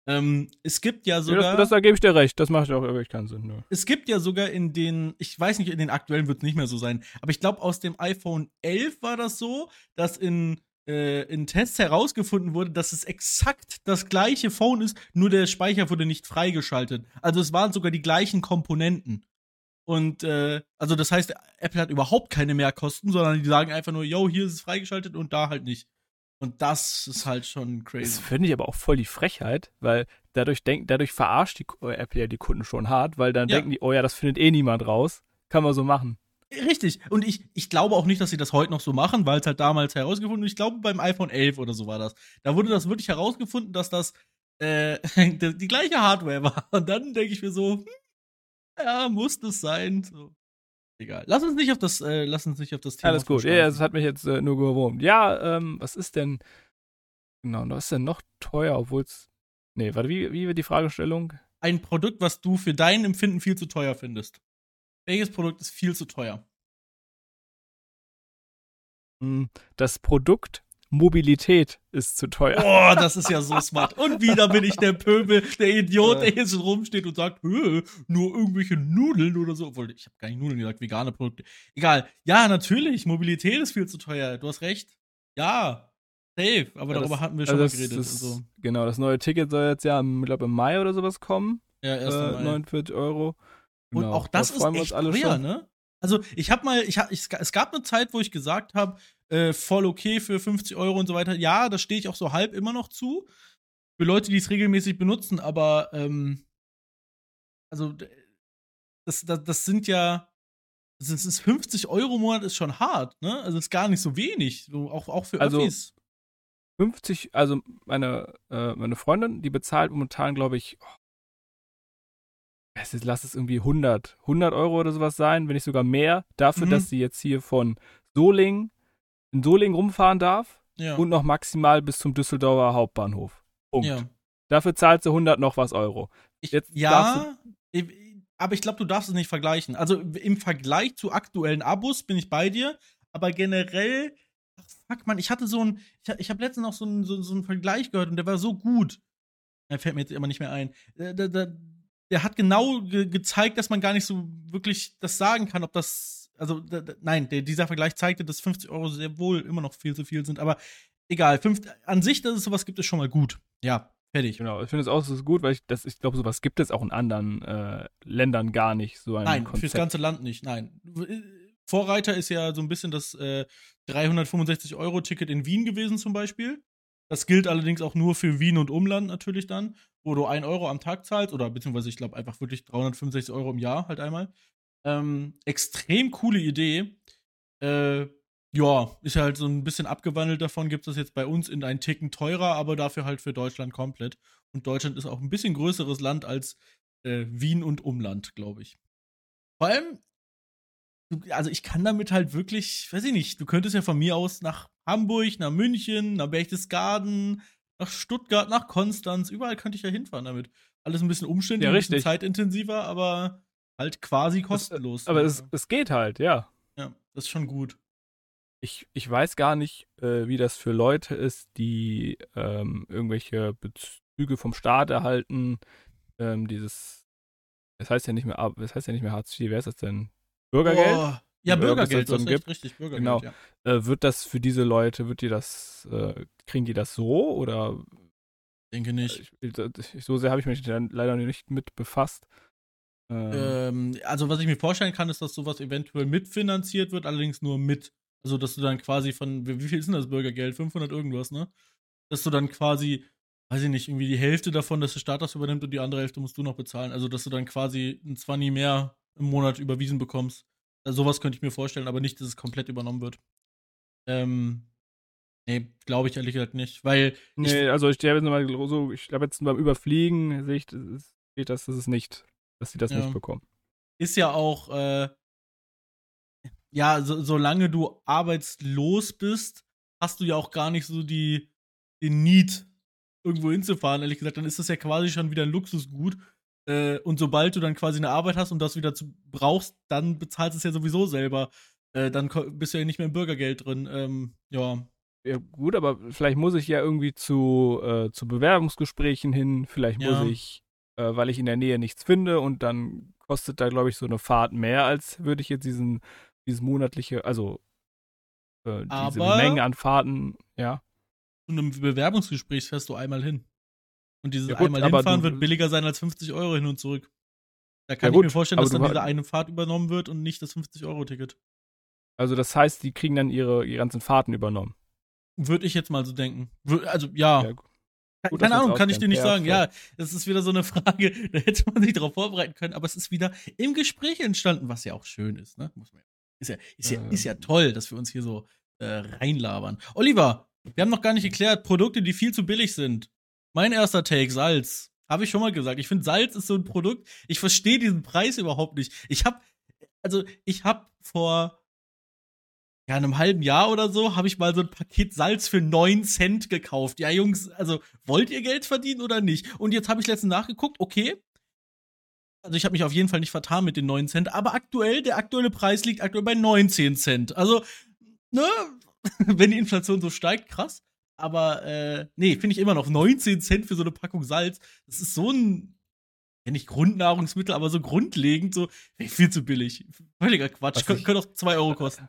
Ähm, es gibt ja sogar. Ja, das, das, da gebe ich dir recht, das macht ja auch wirklich keinen Sinn. Ne? Es gibt ja sogar in den, ich weiß nicht, in den aktuellen wird es nicht mehr so sein, aber ich glaube, aus dem iPhone 11 war das so, dass in, äh, in Tests herausgefunden wurde, dass es exakt das gleiche Phone ist, nur der Speicher wurde nicht freigeschaltet. Also es waren sogar die gleichen Komponenten. Und äh, also das heißt, Apple hat überhaupt keine Mehrkosten, sondern die sagen einfach nur, yo, hier ist es freigeschaltet und da halt nicht. Und das ist halt schon crazy. Das finde ich aber auch voll die Frechheit, weil dadurch denk, dadurch verarscht die äh, Apple ja die Kunden schon hart, weil dann ja. denken die, oh ja, das findet eh niemand raus. Kann man so machen. Richtig. Und ich, ich glaube auch nicht, dass sie das heute noch so machen, weil es halt damals herausgefunden Ich glaube, beim iPhone 11 oder so war das. Da wurde das wirklich herausgefunden, dass das äh, die, die gleiche Hardware war. Und dann denke ich mir so, hm, ja, muss das sein. So. Egal. Lass uns nicht auf das, äh, lass uns nicht auf das Thema. Alles gut. Ja, das hat mich jetzt äh, nur gewurmt. Ja, ähm, was ist denn. Genau, was ist denn noch teuer, obwohl es. Nee, warte, wie, wie wird die Fragestellung? Ein Produkt, was du für dein Empfinden viel zu teuer findest. Welches Produkt ist viel zu teuer? Hm, das Produkt Mobilität ist zu teuer. Boah, das ist ja so smart. Und wieder bin ich der Pöbel, der Idiot, der hier so rumsteht und sagt, nur irgendwelche Nudeln oder so. Obwohl, ich habe gar nicht Nudeln gesagt, vegane Produkte. Egal. Ja, natürlich, Mobilität ist viel zu teuer. Du hast recht. Ja, safe. Aber ja, darüber hatten wir schon also mal geredet. Das, so. Genau, das neue Ticket soll jetzt ja, ich glaube, im Mai oder sowas kommen. Ja, erst äh, Mai. 49 Euro. Genau. Und auch das da ist echt teuer, ne? Also ich habe mal, ich hab, ich, es gab eine Zeit, wo ich gesagt habe, äh, voll okay für 50 Euro und so weiter. Ja, da stehe ich auch so halb immer noch zu. Für Leute, die es regelmäßig benutzen, aber ähm, also das, das, das sind ja, das ist 50 Euro im Monat ist schon hart, ne? Also ist gar nicht so wenig, so auch, auch für also, Öffis. 50, also meine, äh, meine Freundin, die bezahlt momentan, glaube ich, oh, lass es irgendwie 100, 100 Euro oder sowas sein, wenn nicht sogar mehr, dafür, mhm. dass sie jetzt hier von Soling in Soling rumfahren darf ja. und noch maximal bis zum Düsseldorfer Hauptbahnhof. Punkt. Ja. Dafür zahlt sie 100 noch was Euro. Ich, jetzt ja, aber ich glaube, du darfst es nicht vergleichen. Also im Vergleich zu aktuellen Abos bin ich bei dir, aber generell, ach, fuck man, ich hatte so ein, ich, ich habe letztens noch so einen so, so einen Vergleich gehört und der war so gut. Der fällt mir jetzt immer nicht mehr ein. Der, der, der hat genau ge gezeigt, dass man gar nicht so wirklich das sagen kann, ob das, also nein, der, dieser Vergleich zeigte, dass 50 Euro sehr wohl immer noch viel zu viel sind, aber egal, fünf, an sich, dass es sowas gibt, ist schon mal gut. Ja, Fertig. Genau, ich finde es auch so gut, weil ich, das, ich glaube, sowas gibt es auch in anderen äh, Ländern gar nicht. So ein nein, Konzept. fürs ganze Land nicht, nein. Vorreiter ist ja so ein bisschen das äh, 365-Euro-Ticket in Wien gewesen zum Beispiel. Das gilt allerdings auch nur für Wien und Umland natürlich dann, wo du 1 Euro am Tag zahlst oder beziehungsweise ich glaube einfach wirklich 365 Euro im Jahr halt einmal. Ähm, extrem coole Idee. Äh, ja, ist halt so ein bisschen abgewandelt davon, gibt es jetzt bei uns in einen Ticken teurer, aber dafür halt für Deutschland komplett. Und Deutschland ist auch ein bisschen größeres Land als äh, Wien und Umland, glaube ich. Vor allem, also ich kann damit halt wirklich, weiß ich nicht, du könntest ja von mir aus nach Hamburg, nach München, nach Berchtesgaden, nach Stuttgart, nach Konstanz, überall könnte ich ja hinfahren damit. Alles ein bisschen umständlich, ja, ein bisschen zeitintensiver, aber halt quasi kostenlos. Das, aber es, es geht halt, ja. Ja, das ist schon gut ich, ich weiß gar nicht, äh, wie das für Leute ist, die ähm, irgendwelche Bezüge vom Staat erhalten. Ähm, dieses, das heißt ja nicht mehr, das heißt ja nicht mehr Hartz IV, wer ist das denn? Bürgergeld? Oh, ja, Bürgergeld, das, gibt. richtig, Bürgergeld, genau. Ja. Äh, wird das für diese Leute, wird die das, äh, kriegen die das so oder? Denke nicht. Ich, ich, so sehr habe ich mich dann leider nicht mit befasst. Ähm, also was ich mir vorstellen kann, ist, dass sowas eventuell mitfinanziert wird, allerdings nur mit also, dass du dann quasi von, wie viel ist denn das Bürgergeld? 500 irgendwas, ne? Dass du dann quasi, weiß ich nicht, irgendwie die Hälfte davon, dass der Staat das übernimmt und die andere Hälfte musst du noch bezahlen. Also, dass du dann quasi ein 20 mehr im Monat überwiesen bekommst. Also, sowas könnte ich mir vorstellen, aber nicht, dass es komplett übernommen wird. Ähm, nee, glaube ich ehrlich gesagt nicht, weil. Nee, also ich habe jetzt mal so, ich habe jetzt beim Überfliegen, sehe ich, das steht das, das ist nicht, dass sie das ja. nicht bekommen. Ist ja auch, äh, ja, so, solange du arbeitslos bist, hast du ja auch gar nicht so die, den Need, irgendwo hinzufahren, ehrlich gesagt. Dann ist das ja quasi schon wieder ein Luxusgut. Äh, und sobald du dann quasi eine Arbeit hast und das wieder zu, brauchst, dann bezahlst du es ja sowieso selber. Äh, dann bist du ja nicht mehr im Bürgergeld drin. Ähm, ja. Ja, gut, aber vielleicht muss ich ja irgendwie zu, äh, zu Bewerbungsgesprächen hin. Vielleicht ja. muss ich, äh, weil ich in der Nähe nichts finde und dann kostet da, glaube ich, so eine Fahrt mehr, als würde ich jetzt diesen dieses monatliche, also äh, diese Aber Menge an Fahrten, ja. Zu einem Bewerbungsgespräch fährst du einmal hin. Und dieses ja, gut, einmal hinfahren wird billiger sein als 50 Euro hin und zurück. Da kann ja, ich gut, mir vorstellen, dass dann diese eine Fahrt übernommen wird und nicht das 50-Euro-Ticket. Also das heißt, die kriegen dann ihre, ihre ganzen Fahrten übernommen. Würde ich jetzt mal so denken. Also ja. ja Gut, Keine Ahnung, kann ich dir nicht ja, sagen. Ja, das ist wieder so eine Frage, da hätte man sich darauf vorbereiten können, aber es ist wieder im Gespräch entstanden, was ja auch schön ist, ne? Muss man ja ist ja, ist ja, ist ja ähm. toll, dass wir uns hier so äh, reinlabern. Oliver, wir haben noch gar nicht geklärt, Produkte, die viel zu billig sind. Mein erster Take, Salz. Habe ich schon mal gesagt. Ich finde, Salz ist so ein Produkt, ich verstehe diesen Preis überhaupt nicht. Ich habe, also, ich habe vor ja, einem halben Jahr oder so, habe ich mal so ein Paket Salz für 9 Cent gekauft. Ja, Jungs, also, wollt ihr Geld verdienen oder nicht? Und jetzt habe ich letztens nachgeguckt, okay, also ich habe mich auf jeden Fall nicht vertan mit den 9 Cent, aber aktuell, der aktuelle Preis liegt aktuell bei 19 Cent. Also, ne, wenn die Inflation so steigt, krass. Aber, äh, nee, finde ich immer noch 19 Cent für so eine Packung Salz. Das ist so ein, ja nicht Grundnahrungsmittel, aber so grundlegend, so, viel zu billig. Völliger Quatsch. Kön könnte auch 2 Euro kosten.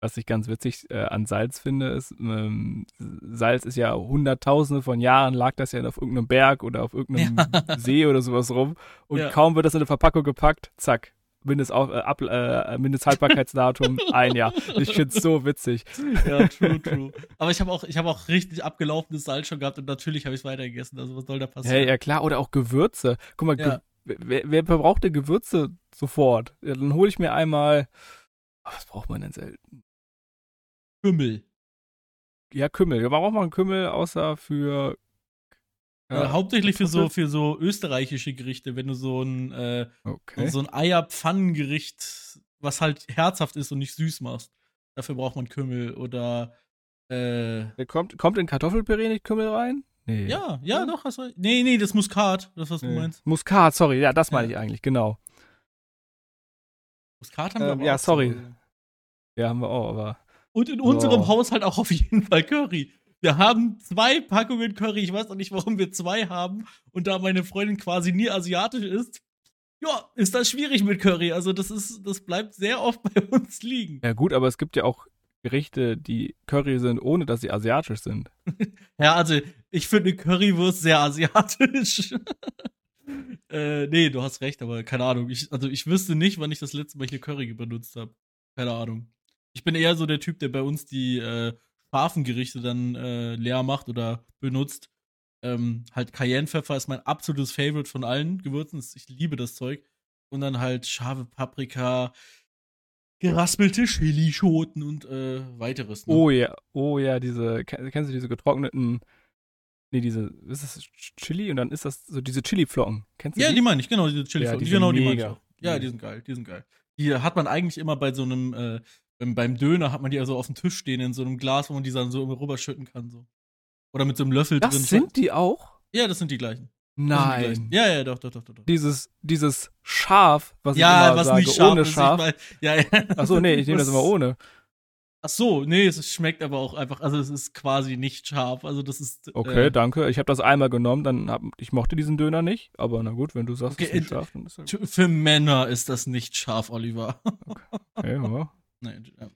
Was ich ganz witzig äh, an Salz finde, ist, ähm, Salz ist ja hunderttausende von Jahren, lag das ja auf irgendeinem Berg oder auf irgendeinem ja. See oder sowas rum. Und ja. kaum wird das in eine Verpackung gepackt, zack, Mindestauf, äh, Ab, äh, Mindesthaltbarkeitsdatum ein Jahr. Ich find's so witzig. Ja, true, true. Aber ich habe auch, ich habe auch richtig abgelaufenes Salz schon gehabt und natürlich habe ich es weiter gegessen. Also was soll da passieren? Ja, ja, klar. Oder auch Gewürze. Guck mal, ja. Ge wer, wer verbraucht denn Gewürze sofort? Ja, dann hole ich mir einmal. Oh, was braucht man denn selten? Kümmel. Ja, Kümmel. Ja, warum braucht man Kümmel außer für ja, äh, hauptsächlich für so, für so österreichische Gerichte, wenn du so ein, äh, okay. so ein Eierpfannengericht, was halt herzhaft ist und nicht süß machst. Dafür braucht man Kümmel oder äh, kommt, kommt in Kartoffelpüree nicht Kümmel rein? Nee. Ja, ja, doch, hast du. Nee, nee, das Muskat, das was nee. du meinst. Muskat, sorry, ja, das meine ja. ich eigentlich, genau. Muskat haben wir ähm, Ja, sorry. So. Ja, haben wir auch, aber. Und in unserem oh. Haushalt auch auf jeden Fall Curry. Wir haben zwei Packungen Curry. Ich weiß noch nicht, warum wir zwei haben. Und da meine Freundin quasi nie asiatisch ist, ja, ist das schwierig mit Curry. Also das ist, das bleibt sehr oft bei uns liegen. Ja gut, aber es gibt ja auch Gerichte, die Curry sind, ohne dass sie asiatisch sind. ja, also ich finde Currywurst sehr asiatisch. äh, nee, du hast recht, aber keine Ahnung. Ich, also ich wüsste nicht, wann ich das letzte Mal hier Curry benutzt habe. Keine Ahnung. Ich bin eher so der Typ, der bei uns die äh, scharfen Gerichte dann äh, leer macht oder benutzt. Ähm, halt Cayennepfeffer ist mein absolutes Favorite von allen Gewürzen. Ich liebe das Zeug. Und dann halt scharfe Paprika, geraspelte Chilischoten und äh, weiteres. Ne? Oh ja, oh ja, diese, kennst du diese getrockneten, nee, diese, ist das Chili und dann ist das so diese Chili-Flocken. Kennst du ja, die? die meine ich, genau, diese Chili-Flocken. Ja, die genau, die meine ich auch. Ja, die sind geil, die sind geil. Die hat man eigentlich immer bei so einem äh, beim, beim Döner hat man die also auf dem Tisch stehen in so einem Glas, wo man die dann so rüberschütten kann. So. Oder mit so einem Löffel das drin. Das sind die auch? Ja, das sind die gleichen. Nein. Die gleichen. Ja, ja, doch, doch, doch, doch. Dieses, dieses Schaf, was ja, ich immer was sage, nicht scharf ohne ist, Schaf. Mein, ja, ja. Achso, nee, ich nehme das immer ohne. Ach so, nee, es schmeckt aber auch einfach, also es ist quasi nicht scharf. Also das ist. Okay, äh, danke. Ich habe das einmal genommen, dann hab, ich mochte diesen Döner nicht, aber na gut, wenn du sagst, okay, es ist nicht scharf, dann ist das Für Männer ist das nicht scharf, Oliver. Okay, okay ja. Nee,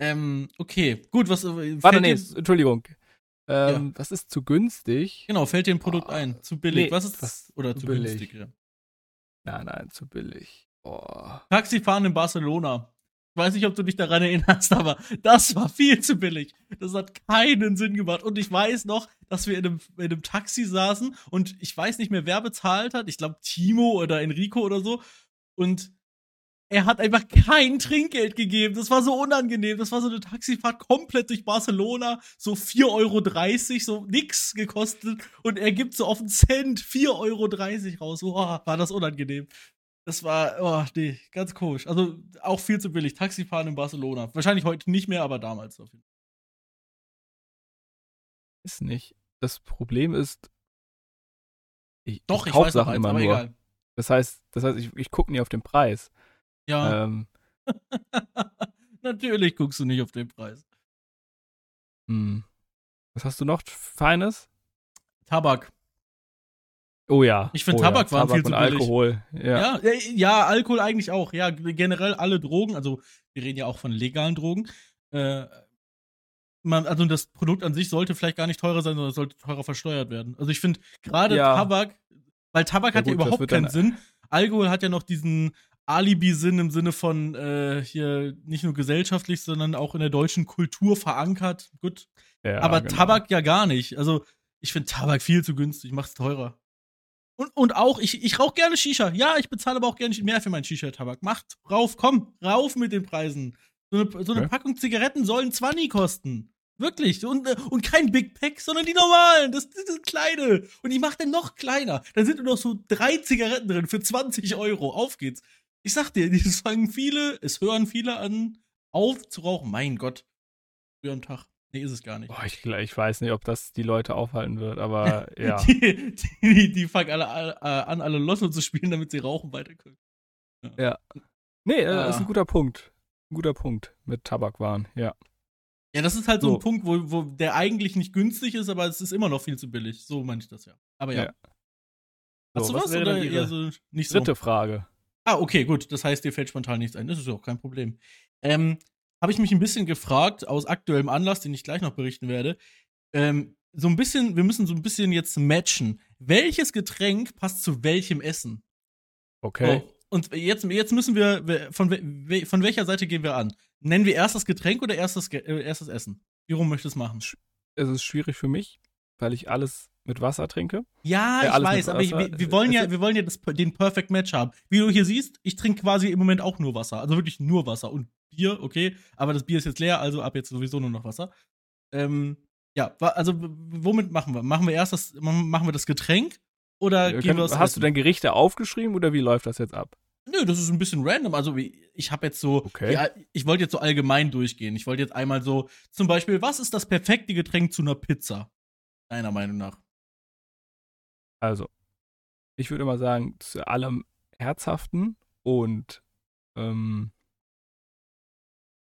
ähm, okay, gut, was. Äh, Warte, nee, Entschuldigung. Ähm, ja. Was ist zu günstig? Genau, fällt dir ein Produkt oh, ein. Zu billig. Nee, was ist das? Oder zu, zu günstig, ja. Nein, nein, zu billig. Oh. Taxifahren in Barcelona. Ich weiß nicht, ob du dich daran erinnerst, aber das war viel zu billig. Das hat keinen Sinn gemacht. Und ich weiß noch, dass wir in einem, in einem Taxi saßen und ich weiß nicht mehr, wer bezahlt hat. Ich glaube, Timo oder Enrico oder so. Und er hat einfach kein Trinkgeld gegeben. Das war so unangenehm. Das war so eine Taxifahrt komplett durch Barcelona. So 4,30 Euro, so nix gekostet. Und er gibt so auf einen Cent 4,30 Euro raus. Boah, war das unangenehm. Das war, oh, nee, ganz komisch. Also auch viel zu billig. Taxifahren in Barcelona. Wahrscheinlich heute nicht mehr, aber damals auf jeden Fall. Ist nicht. Das Problem ist, ich, Doch, ich, ich weiß Sachen immer nur. Egal. Das heißt, das heißt, ich, ich gucke nie auf den Preis. Ja. Ähm, Natürlich guckst du nicht auf den Preis. Hm. Was hast du noch Feines? Tabak. Oh ja. Ich finde oh Tabak ja. waren viel zu billig. Alkohol. Ja. ja. Ja, Alkohol eigentlich auch. Ja, generell alle Drogen. Also wir reden ja auch von legalen Drogen. Äh, man, also das Produkt an sich sollte vielleicht gar nicht teurer sein, sondern sollte teurer versteuert werden. Also ich finde gerade ja. Tabak, weil Tabak ja, hat gut, ja überhaupt keinen Sinn. Alkohol hat ja noch diesen Alibi-Sinn im Sinne von äh, hier nicht nur gesellschaftlich, sondern auch in der deutschen Kultur verankert. Gut. Ja, Aber genau. Tabak ja gar nicht. Also, ich finde Tabak viel zu günstig, macht's teurer. Und, und auch, ich, ich rauche gerne Shisha. Ja, ich bezahle aber auch gerne mehr für meinen Shisha-Tabak. Macht rauf, komm, rauf mit den Preisen. So eine, so eine okay. Packung Zigaretten sollen 20 kosten. Wirklich. Und, äh, und kein Big Pack, sondern die normalen. Das, das, das kleine. Und ich mach den noch kleiner. Da sind nur noch so drei Zigaretten drin für 20 Euro. Auf geht's. Ich sag dir, es fangen viele, es hören viele an, auf zu rauchen. Mein Gott. Früh am Tag. Nee, ist es gar nicht. Boah, ich, ich weiß nicht, ob das die Leute aufhalten wird, aber ja. die, die, die, fangen alle, alle, äh, an, alle Lotto zu spielen, damit sie rauchen weiter können. Ja. ja. Nee, äh, ah. ist ein guter Punkt. Ein guter Punkt mit Tabakwaren, ja. Ja, das ist halt so, so ein Punkt, wo, wo der eigentlich nicht günstig ist, aber es ist immer noch viel zu billig. So meine ich das ja. Aber ja. ja. Hast so, du was, was oder eher so nicht so? Dritte Frage. Ah, okay, gut. Das heißt, dir fällt spontan nichts ein. Das ist auch kein Problem. Ähm, habe ich mich ein bisschen gefragt, aus aktuellem Anlass, den ich gleich noch berichten werde. Ähm, so ein bisschen, wir müssen so ein bisschen jetzt matchen. Welches Getränk passt zu welchem Essen? Okay. So. Und jetzt, jetzt müssen wir, von, von welcher Seite gehen wir an? Nennen wir erst das Getränk oder erst das, äh, erst das Essen? Wie rum möchtest du es machen? Es ist schwierig für mich, weil ich alles mit Wasser trinke. Ja, äh, ich weiß, aber ich, wir, wir, wollen ja, wir wollen ja das, den Perfect Match haben. Wie du hier siehst, ich trinke quasi im Moment auch nur Wasser. Also wirklich nur Wasser. Und Bier, okay, aber das Bier ist jetzt leer, also ab jetzt sowieso nur noch Wasser. Ähm, ja, also womit machen wir? Machen wir erst das, machen wir das Getränk oder ja, gehen wir Hast essen? du dein Gerichte aufgeschrieben oder wie läuft das jetzt ab? Nö, das ist ein bisschen random. Also ich habe jetzt so, okay. ja, ich wollte jetzt so allgemein durchgehen. Ich wollte jetzt einmal so, zum Beispiel, was ist das perfekte Getränk zu einer Pizza? Deiner Meinung nach. Also, ich würde mal sagen, zu allem Herzhaften und ähm,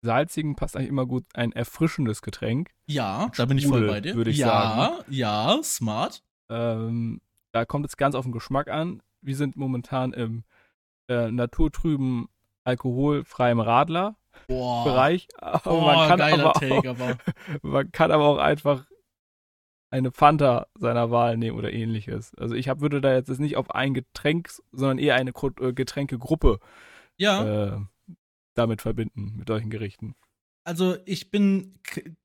Salzigen passt eigentlich immer gut ein erfrischendes Getränk. Ja, da bin ich voll bei dir. Würde ich ja, sagen. Ja, smart. Ähm, da kommt es ganz auf den Geschmack an. Wir sind momentan im äh, naturtrüben, alkoholfreiem Radler-Bereich. Oh, man kann aber, aber. man kann aber auch einfach eine Fanta seiner Wahl nehmen oder ähnliches. Also ich hab, würde da jetzt nicht auf ein Getränk, sondern eher eine äh, Getränkegruppe ja. äh, damit verbinden, mit solchen Gerichten. Also ich bin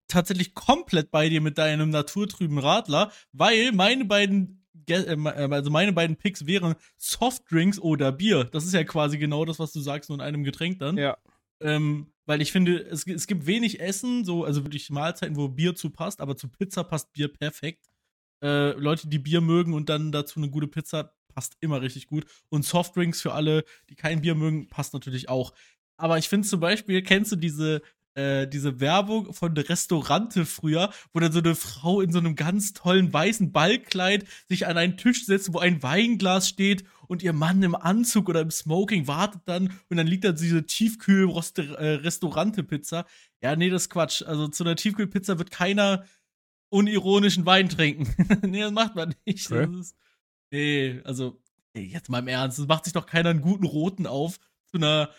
tatsächlich komplett bei dir mit deinem naturtrüben Radler, weil meine beiden äh, äh, also meine beiden Picks wären Softdrinks oder Bier. Das ist ja quasi genau das, was du sagst, nur in einem Getränk dann. Ja. Ähm, weil ich finde, es, es gibt wenig Essen, so, also wirklich Mahlzeiten, wo Bier zu passt, aber zu Pizza passt Bier perfekt. Äh, Leute, die Bier mögen und dann dazu eine gute Pizza, passt immer richtig gut. Und Softdrinks für alle, die kein Bier mögen, passt natürlich auch. Aber ich finde zum Beispiel, kennst du diese äh, diese Werbung von der Restaurante früher, wo dann so eine Frau in so einem ganz tollen weißen Ballkleid sich an einen Tisch setzt, wo ein Weinglas steht und ihr Mann im Anzug oder im Smoking wartet dann und dann liegt da diese Tiefkühl-Restaurante-Pizza. Äh, ja, nee, das ist Quatsch. Also zu einer Tiefkühlpizza wird keiner unironischen Wein trinken. nee, das macht man nicht. Okay. Ist, nee, also, ey, jetzt mal im Ernst, es macht sich doch keiner einen guten Roten auf zu einer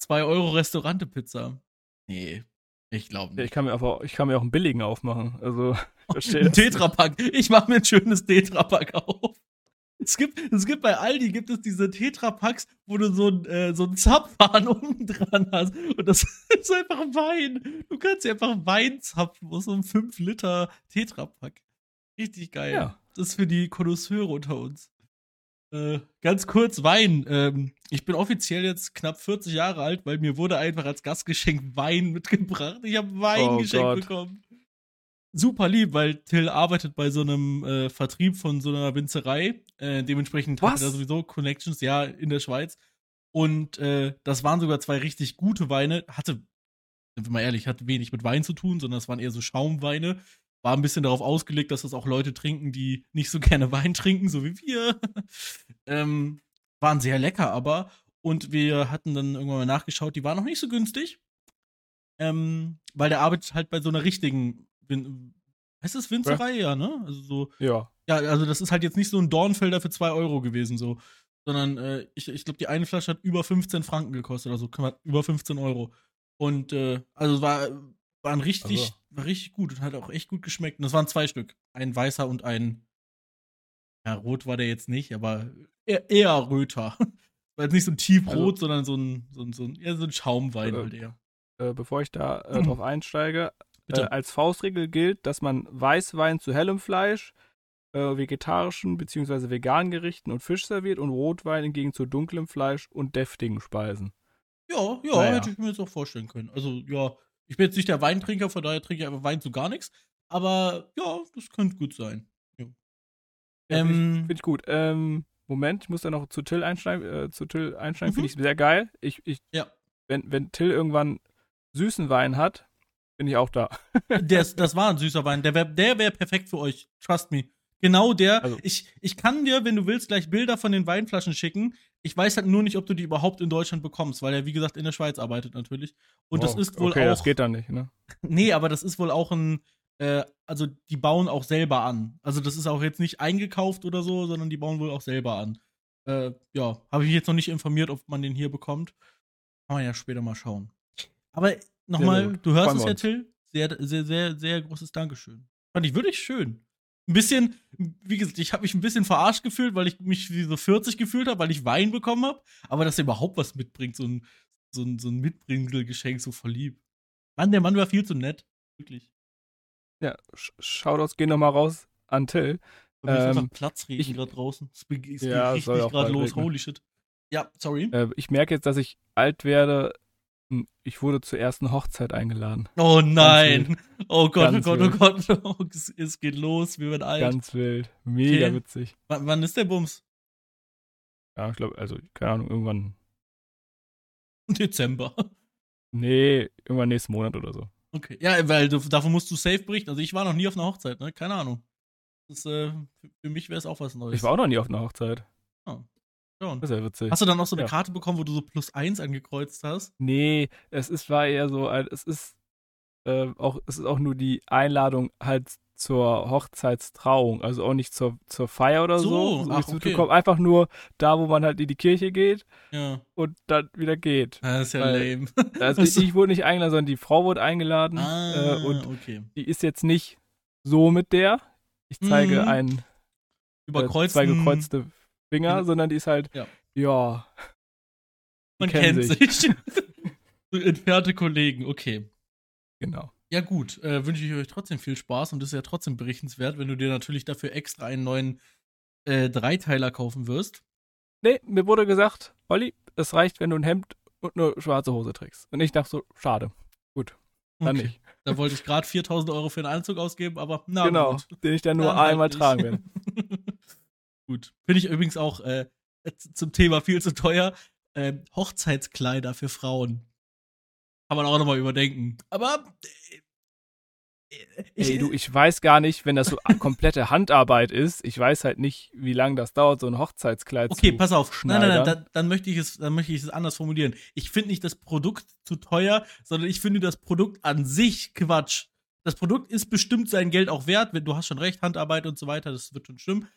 2-Euro-Restaurante-Pizza. Nee, ich glaube nicht. ich kann mir aber ich kann mir auch einen billigen aufmachen. Also, verstehe. Ein Tetrapack. Ich mache mir ein schönes Tetrapack auf. Es gibt, es gibt bei Aldi gibt es diese Tetrapacks, wo du so ein, äh, so ein Zapfhahn unten dran hast. Und das ist einfach Wein. Du kannst dir einfach Wein zapfen aus so einem 5 Liter Tetrapack. Richtig geil. Ja. Das ist für die Konnoisseure unter uns. Äh, ganz kurz Wein. Ähm, ich bin offiziell jetzt knapp 40 Jahre alt, weil mir wurde einfach als Gastgeschenk Wein mitgebracht. Ich habe Wein oh geschenkt Gott. bekommen. Super lieb, weil Till arbeitet bei so einem äh, Vertrieb von so einer Winzerei. Äh, dementsprechend Was? hat er sowieso Connections, ja, in der Schweiz. Und äh, das waren sogar zwei richtig gute Weine. Hatte, sind wir mal ehrlich, hat wenig mit Wein zu tun, sondern es waren eher so Schaumweine war ein bisschen darauf ausgelegt, dass das auch Leute trinken, die nicht so gerne Wein trinken, so wie wir. ähm, waren sehr lecker, aber. Und wir hatten dann irgendwann mal nachgeschaut, die waren noch nicht so günstig. Ähm, weil der arbeitet halt bei so einer richtigen. Win heißt das Winzerei, ja, ne? Also so. Ja. Ja, also das ist halt jetzt nicht so ein Dornfelder für 2 Euro gewesen, so. Sondern äh, ich, ich glaube, die eine Flasche hat über 15 Franken gekostet, also über 15 Euro. Und äh, also war waren richtig, also. war richtig gut und hat auch echt gut geschmeckt. Und das waren zwei Stück. Ein weißer und ein. Ja, rot war der jetzt nicht, aber eher, eher röter. War jetzt nicht so ein tiefrot, also, sondern so ein, so ein, so ein, eher so ein Schaumwein äh, halt eher. Äh, bevor ich da äh, drauf einsteige, äh, als Faustregel gilt, dass man Weißwein zu hellem Fleisch, äh, vegetarischen bzw. veganen Gerichten und Fisch serviert und Rotwein hingegen zu dunklem Fleisch und deftigen Speisen. Ja, ja, naja. hätte ich mir jetzt auch vorstellen können. Also, ja, ich bin jetzt nicht der Weintrinker, von daher trinke ich einfach Wein zu gar nichts. Aber ja, das könnte gut sein. Ja. Ähm, Finde ich, find ich, gut. Ähm, Moment, ich muss da noch zu Till einsteigen. Äh, zu Till einsteigen, mhm. finde ich sehr geil. Ich, ich, ja. wenn, wenn Till irgendwann süßen Wein hat, bin ich auch da. das, das war ein süßer Wein. Der wäre der wär perfekt für euch. Trust me. Genau der. Also, ich, ich kann dir, wenn du willst, gleich Bilder von den Weinflaschen schicken. Ich weiß halt nur nicht, ob du die überhaupt in Deutschland bekommst, weil er, wie gesagt, in der Schweiz arbeitet natürlich. Und wow, das ist wohl okay, auch. Okay, das geht dann nicht, ne? nee, aber das ist wohl auch ein. Äh, also, die bauen auch selber an. Also, das ist auch jetzt nicht eingekauft oder so, sondern die bauen wohl auch selber an. Äh, ja, habe ich mich jetzt noch nicht informiert, ob man den hier bekommt. Kann man ja später mal schauen. Aber nochmal, du hörst es ja, Till. Sehr, sehr, sehr, sehr großes Dankeschön. Fand ich wirklich schön. ein bisschen, wie gesagt, ich habe mich ein bisschen verarscht gefühlt, weil ich mich wie so 40 gefühlt habe, weil ich Wein bekommen habe. Aber dass er überhaupt was mitbringt, so ein, so ein, so ein Mitbringselgeschenk, so verliebt. Mann, der Mann war viel zu nett. Wirklich. Ja, Shoutouts gehen nochmal raus an Till. Ähm, einfach Platz reden gerade draußen. Es geht ja, richtig gerade los. Regnen. Holy shit. Ja, sorry. Äh, ich merke jetzt, dass ich alt werde. Hm, ich wurde zur ersten Hochzeit eingeladen. Oh nein. Oh Gott, Ganz oh Gott, oh Gott, oh Gott. es, geht los. Wir werden alt. Ganz wild. Mega okay. witzig. W wann ist der Bums? Ja, ich glaube, also, keine Ahnung, irgendwann. Dezember. Nee, irgendwann nächsten Monat oder so. Okay. Ja, weil du, davon musst du safe berichten. Also ich war noch nie auf einer Hochzeit, ne? Keine Ahnung. Das, äh, für mich wäre es auch was Neues. Ich war auch noch nie auf einer Hochzeit. Oh. Schon. Das ist ja witzig. Hast du dann auch so eine ja. Karte bekommen, wo du so plus eins angekreuzt hast? Nee, es ist, war eher so, es ist äh, auch, es ist auch nur die Einladung halt zur Hochzeitstrauung, also auch nicht zur, zur Feier oder so. so. Ach, okay. Einfach nur da, wo man halt in die Kirche geht ja. und dann wieder geht. Das ist ja Weil, lame. Also ich, ich, wurde nicht eingeladen, sondern die Frau wurde eingeladen ah, äh, und okay. die ist jetzt nicht so mit der. Ich zeige mhm. ein äh, zwei gekreuzte Finger, sondern die ist halt, ja. ja man kennt sich. sich. entfernte Kollegen, okay. Genau. Ja, gut, äh, wünsche ich euch trotzdem viel Spaß und das ist ja trotzdem berichtenswert, wenn du dir natürlich dafür extra einen neuen äh, Dreiteiler kaufen wirst. Nee, mir wurde gesagt, Olli, es reicht, wenn du ein Hemd und eine schwarze Hose trägst. Und ich dachte so, schade. Gut, dann okay. nicht. Da wollte ich gerade 4000 Euro für einen Anzug ausgeben, aber na Genau, gut. den ich dann nur dann einmal halt tragen werde. gut. Finde ich übrigens auch äh, zum Thema viel zu teuer. Äh, Hochzeitskleider für Frauen. Kann man auch nochmal überdenken. Aber. Äh, ich, Ey, du, ich weiß gar nicht, wenn das so komplette Handarbeit ist, ich weiß halt nicht, wie lange das dauert, so ein Hochzeitskleid okay, zu Okay, pass auf. Nein, nein, nein, dann, dann, möchte ich es, dann möchte ich es anders formulieren. Ich finde nicht das Produkt zu teuer, sondern ich finde das Produkt an sich Quatsch. Das Produkt ist bestimmt sein Geld auch wert, wenn du hast schon recht, Handarbeit und so weiter, das wird schon stimmen.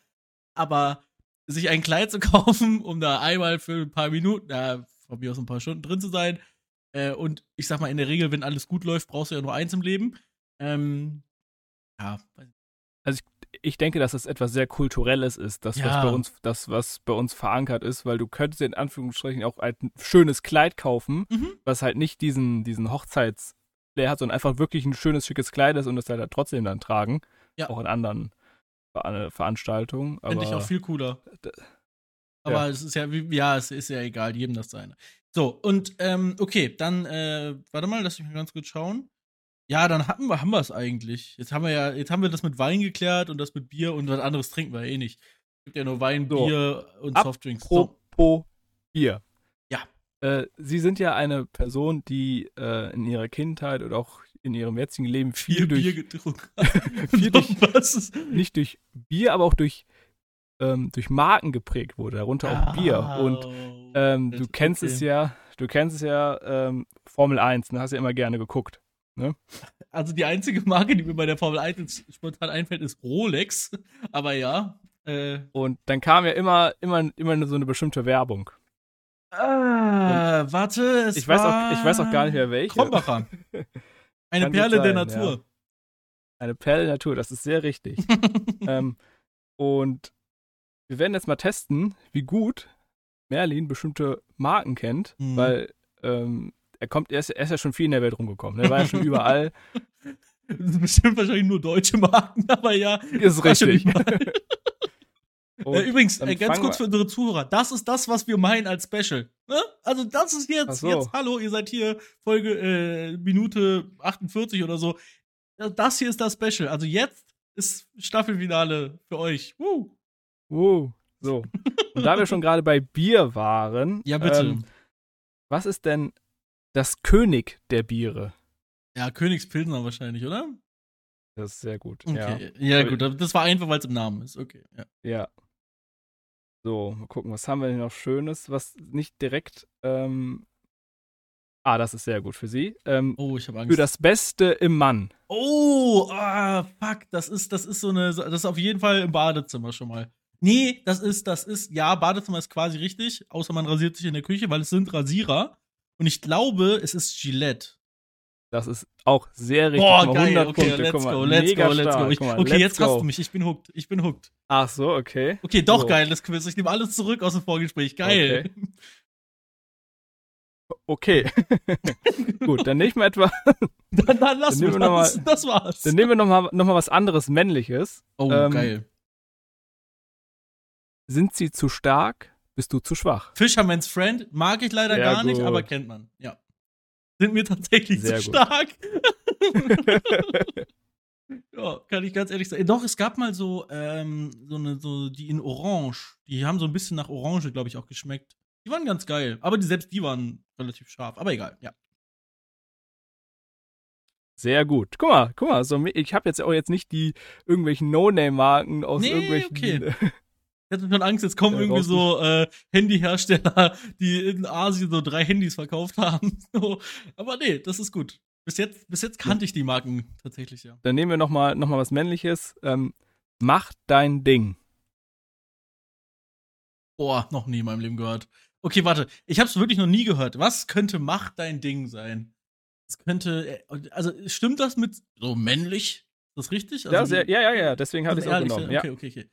Aber sich ein Kleid zu kaufen, um da einmal für ein paar Minuten, ja, von mir aus ein paar Stunden drin zu sein, äh, und ich sag mal, in der Regel, wenn alles gut läuft, brauchst du ja nur eins im Leben. Ähm, ja. Also ich, ich, denke, dass das etwas sehr Kulturelles ist, das, ja. was bei uns, das, was bei uns verankert ist, weil du könntest in Anführungsstrichen auch ein schönes Kleid kaufen, mhm. was halt nicht diesen, diesen Hochzeits- hat, sondern einfach wirklich ein schönes, schickes Kleid ist und das halt trotzdem dann tragen. Ja. Auch in anderen Ver Veranstaltungen. Finde ich auch viel cooler. Aber ja. es ist ja, ja, es ist ja egal, jedem das seine. So, und ähm, okay, dann, äh, warte mal, lass mich mal ganz kurz schauen. Ja, dann hatten wir, haben wir es eigentlich. Jetzt haben wir ja, jetzt haben wir das mit Wein geklärt und das mit Bier und was anderes trinken wir eh nicht. Es gibt ja nur Wein, so. Bier und Softdrinks. Apropos. Bier. Ja. Äh, Sie sind ja eine Person, die äh, in ihrer Kindheit oder auch in ihrem jetzigen Leben viel, viel durch Bier getrunken viel durch, nicht durch Bier, aber auch durch ähm, durch Marken geprägt wurde, darunter auch ah, Bier. Und ähm, du kennst es ja, du kennst es ja, ähm, Formel 1, ne? hast ja immer gerne geguckt. Ne? Also die einzige Marke, die mir bei der Formel 1 spontan einfällt, ist Rolex. Aber ja. Äh, und dann kam ja immer, immer, immer so eine bestimmte Werbung. Ah, und warte, es ich weiß auch, ich weiß auch gar nicht mehr welche. Krombacher. Eine Perle sein, der Natur. Ja. Eine Perle der Natur, das ist sehr richtig. ähm, und wir werden jetzt mal testen, wie gut Merlin bestimmte Marken kennt, mhm. weil ähm, er kommt, er ist, er ist, ja schon viel in der Welt rumgekommen. Er war ja schon überall. Bestimmt wahrscheinlich nur deutsche Marken, aber ja. Ist richtig. übrigens, äh, ganz kurz für unsere Zuhörer, das ist das, was wir meinen als Special. Ne? Also das ist jetzt, so. jetzt, hallo, ihr seid hier Folge äh, Minute 48 oder so. Das hier ist das Special. Also jetzt ist Staffelfinale für euch. Woo. Uh, so. Und da wir schon gerade bei Bier waren. Ja, bitte. Ähm, was ist denn das König der Biere? Ja, Königspilsner wahrscheinlich, oder? Das ist sehr gut. Okay. Ja, ja gut. Das war einfach, weil es im Namen ist. Okay. Ja. ja. So, mal gucken, was haben wir denn noch Schönes, was nicht direkt. Ähm ah, das ist sehr gut für Sie. Ähm, oh, ich habe Angst. Für das Beste im Mann. Oh, ah, fuck. Das ist, das ist so eine. Das ist auf jeden Fall im Badezimmer schon mal. Nee, das ist, das ist, ja, Badezimmer ist quasi richtig, außer man rasiert sich in der Küche, weil es sind Rasierer. Und ich glaube, es ist Gillette. Das ist auch sehr richtig. Boah, geil. 100 okay, Punkte. let's go, let's go, let's go. Ich, mal, okay, jetzt go. hast du mich. Ich bin hooked. Ich bin hooked. Ach so, okay. Okay, doch so. geil, das Quiz. Ich nehme alles zurück aus dem Vorgespräch. Geil. Okay. okay. Gut, dann nehmen wir etwa. dann, dann lass dann wir das. Mal, das war's. Dann nehmen wir nochmal noch mal was anderes Männliches. Oh, ähm, geil. Sind sie zu stark? Bist du zu schwach? Fisherman's Friend mag ich leider ja, gar gut. nicht, aber kennt man. Ja sind mir tatsächlich Sehr zu gut. stark. ja, kann ich ganz ehrlich sagen. Doch, es gab mal so, ähm, so eine, so, die in Orange. Die haben so ein bisschen nach Orange, glaube ich, auch geschmeckt. Die waren ganz geil. Aber die, selbst die waren relativ scharf. Aber egal, ja. Sehr gut. Guck mal, guck mal, so, ich habe jetzt auch jetzt nicht die irgendwelchen No-Name-Marken aus nee, irgendwelchen okay. Ich hatte schon Angst, jetzt kommen ja, irgendwie so äh, Handyhersteller, die in Asien so drei Handys verkauft haben. So. Aber nee, das ist gut. Bis jetzt, bis jetzt kannte ich die Marken tatsächlich, ja. Dann nehmen wir nochmal noch mal was Männliches. Ähm, mach dein Ding. Boah, noch nie in meinem Leben gehört. Okay, warte. Ich habe es wirklich noch nie gehört. Was könnte Mach dein Ding sein? Es könnte, äh, also stimmt das mit so männlich? Ist das richtig? Also, ja, sehr, ja, ja, ja, deswegen hatte ich es auch genommen. Okay, ja. okay, okay.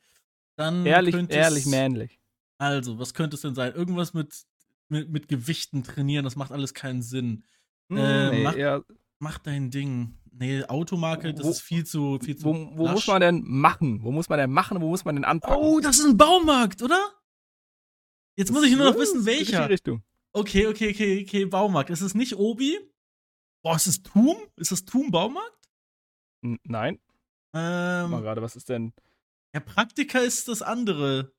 Dann ehrlich, ehrlich, männlich. Also, was könnte es denn sein? Irgendwas mit, mit, mit Gewichten trainieren, das macht alles keinen Sinn. Hm, äh, nee, mach, eher, mach dein Ding. Nee, Automarke, das wo, ist viel zu viel zu. Wo, wo muss man denn machen? Wo muss man denn machen? Wo muss man denn anpacken? Oh, das ist ein Baumarkt, oder? Jetzt das muss ich nur noch wissen, welcher. Die Richtung. Okay, okay, okay, okay, Baumarkt. Ist es nicht Obi? Boah, ist es Tum? Ist es Tum Baumarkt? N nein. Ähm. Mal gerade, was ist denn? Ja, Praktika ist das andere.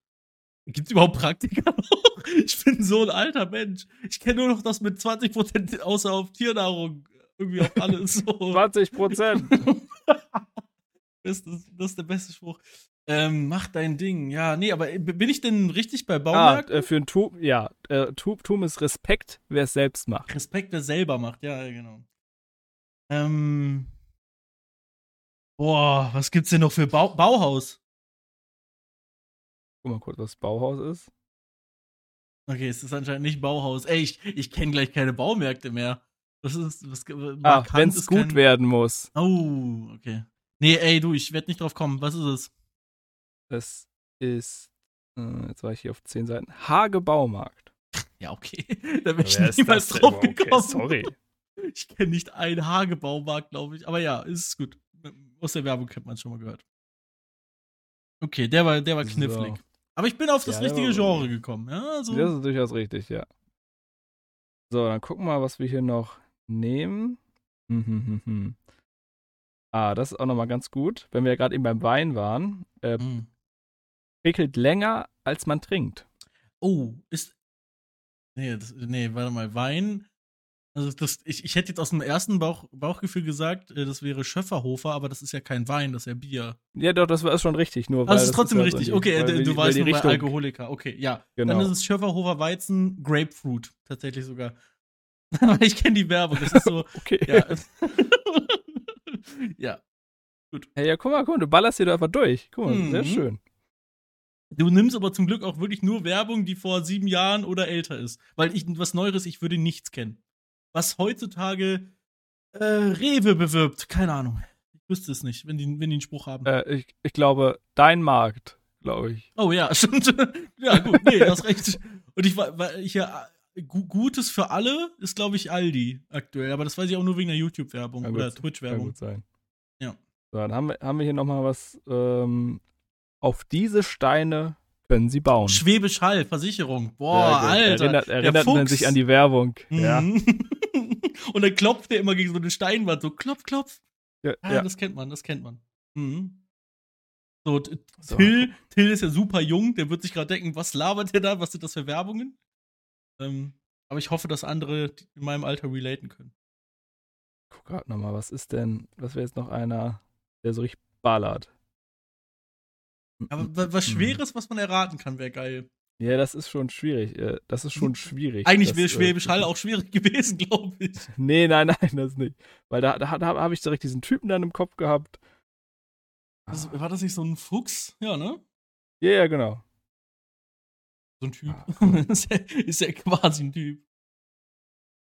Gibt es überhaupt Praktika noch? Ich bin so ein alter Mensch. Ich kenne nur noch das mit 20% außer auf Tiernahrung. Irgendwie auf alles so. 20%. das, ist, das ist der beste Spruch. Ähm, mach dein Ding. Ja, nee, aber bin ich denn richtig bei Baumarkt? Ah, äh, für ein Tum, ja. Äh, Tum ist Respekt, wer es selbst macht. Respekt, wer selber macht, ja, genau. Ähm. Boah, was gibt's denn noch für Bau Bauhaus? Guck mal kurz, was Bauhaus ist. Okay, es ist anscheinend nicht Bauhaus. Ey, ich, ich kenne gleich keine Baumärkte mehr. Was ist, was, ah, wenn es gut kein... werden muss. Oh, okay. Nee, ey, du, ich werde nicht drauf kommen. Was ist es? Es ist, äh, jetzt war ich hier auf 10 Seiten, Hage Baumarkt. Ja, okay. da bin ich niemals drauf gekommen. Okay, sorry. Ich kenne nicht einen Hage Baumarkt, glaube ich. Aber ja, ist gut. Aus der Werbung kennt man schon mal gehört. Okay, der war, der war knifflig. So. Aber ich bin auf das ja, richtige Genre gekommen. Ja, so. Das ist durchaus richtig, ja. So, dann gucken wir mal, was wir hier noch nehmen. Hm, hm, hm, ah, das ist auch nochmal ganz gut. Wenn wir ja gerade eben beim Wein waren. Äh, mm. Prickelt länger, als man trinkt. Oh, ist. Nee, das, nee, warte mal. Wein also das, ich, ich hätte jetzt aus dem ersten Bauch, Bauchgefühl gesagt, äh, das wäre Schöfferhofer, aber das ist ja kein Wein, das ist ja Bier. Ja, doch, das war schon richtig. Nur also das ist trotzdem ist richtig. So okay, äh, du, weißt nur bei Alkoholiker. Okay, ja. Genau. Dann ist es Schöfferhofer Weizen Grapefruit, tatsächlich sogar. ich kenne die Werbung, das ist so. okay. Ja. ja. Gut. Hey, ja, guck mal, guck mal, du ballerst hier doch einfach durch. Guck mal, mhm. sehr schön. Du nimmst aber zum Glück auch wirklich nur Werbung, die vor sieben Jahren oder älter ist. Weil ich was Neueres, ich würde nichts kennen was heutzutage äh, Rewe bewirbt. Keine Ahnung. Ich wüsste es nicht, wenn die, wenn die einen Spruch haben. Äh, ich, ich glaube, dein Markt, glaube ich. Oh ja, stimmt. ja, gut, nee, du hast recht. Und ich war, ich ja. Gutes für alle ist, glaube ich, Aldi aktuell. Aber das weiß ich auch nur wegen der YouTube-Werbung oder Twitch-Werbung. Kann gut sein. Ja. So, dann haben wir, haben wir hier nochmal was. Ähm, auf diese Steine können sie bauen. Schwäbisch Hall, Versicherung. Boah, ja, Alter. Erinnert, erinnert man sich an die Werbung. Mhm. Ja. Und dann klopft er immer gegen so eine Steinwand, so klopf, klopf. Ja, ah, ja. das kennt man, das kennt man. Mhm. So, so, Till, Till ist ja super jung, der wird sich gerade denken, was labert der da, was sind das für Werbungen? Ähm, aber ich hoffe, dass andere in meinem Alter relaten können. Guck grad nochmal, was ist denn, was wäre jetzt noch einer, der so richtig ballert? Aber was Schweres, was man erraten kann, wäre geil. Ja, das ist schon schwierig. Äh, das ist schon schwierig. Eigentlich wäre äh, Schwäbisch Hall auch schwierig gewesen, glaube ich. Nee, nein, nein, das nicht. Weil da, da, da habe ich direkt diesen Typen dann im Kopf gehabt. Das, war das nicht so ein Fuchs? Ja, ne? Ja, ja, genau. So ein Typ. Ah. ist, ja, quasi ein Typ.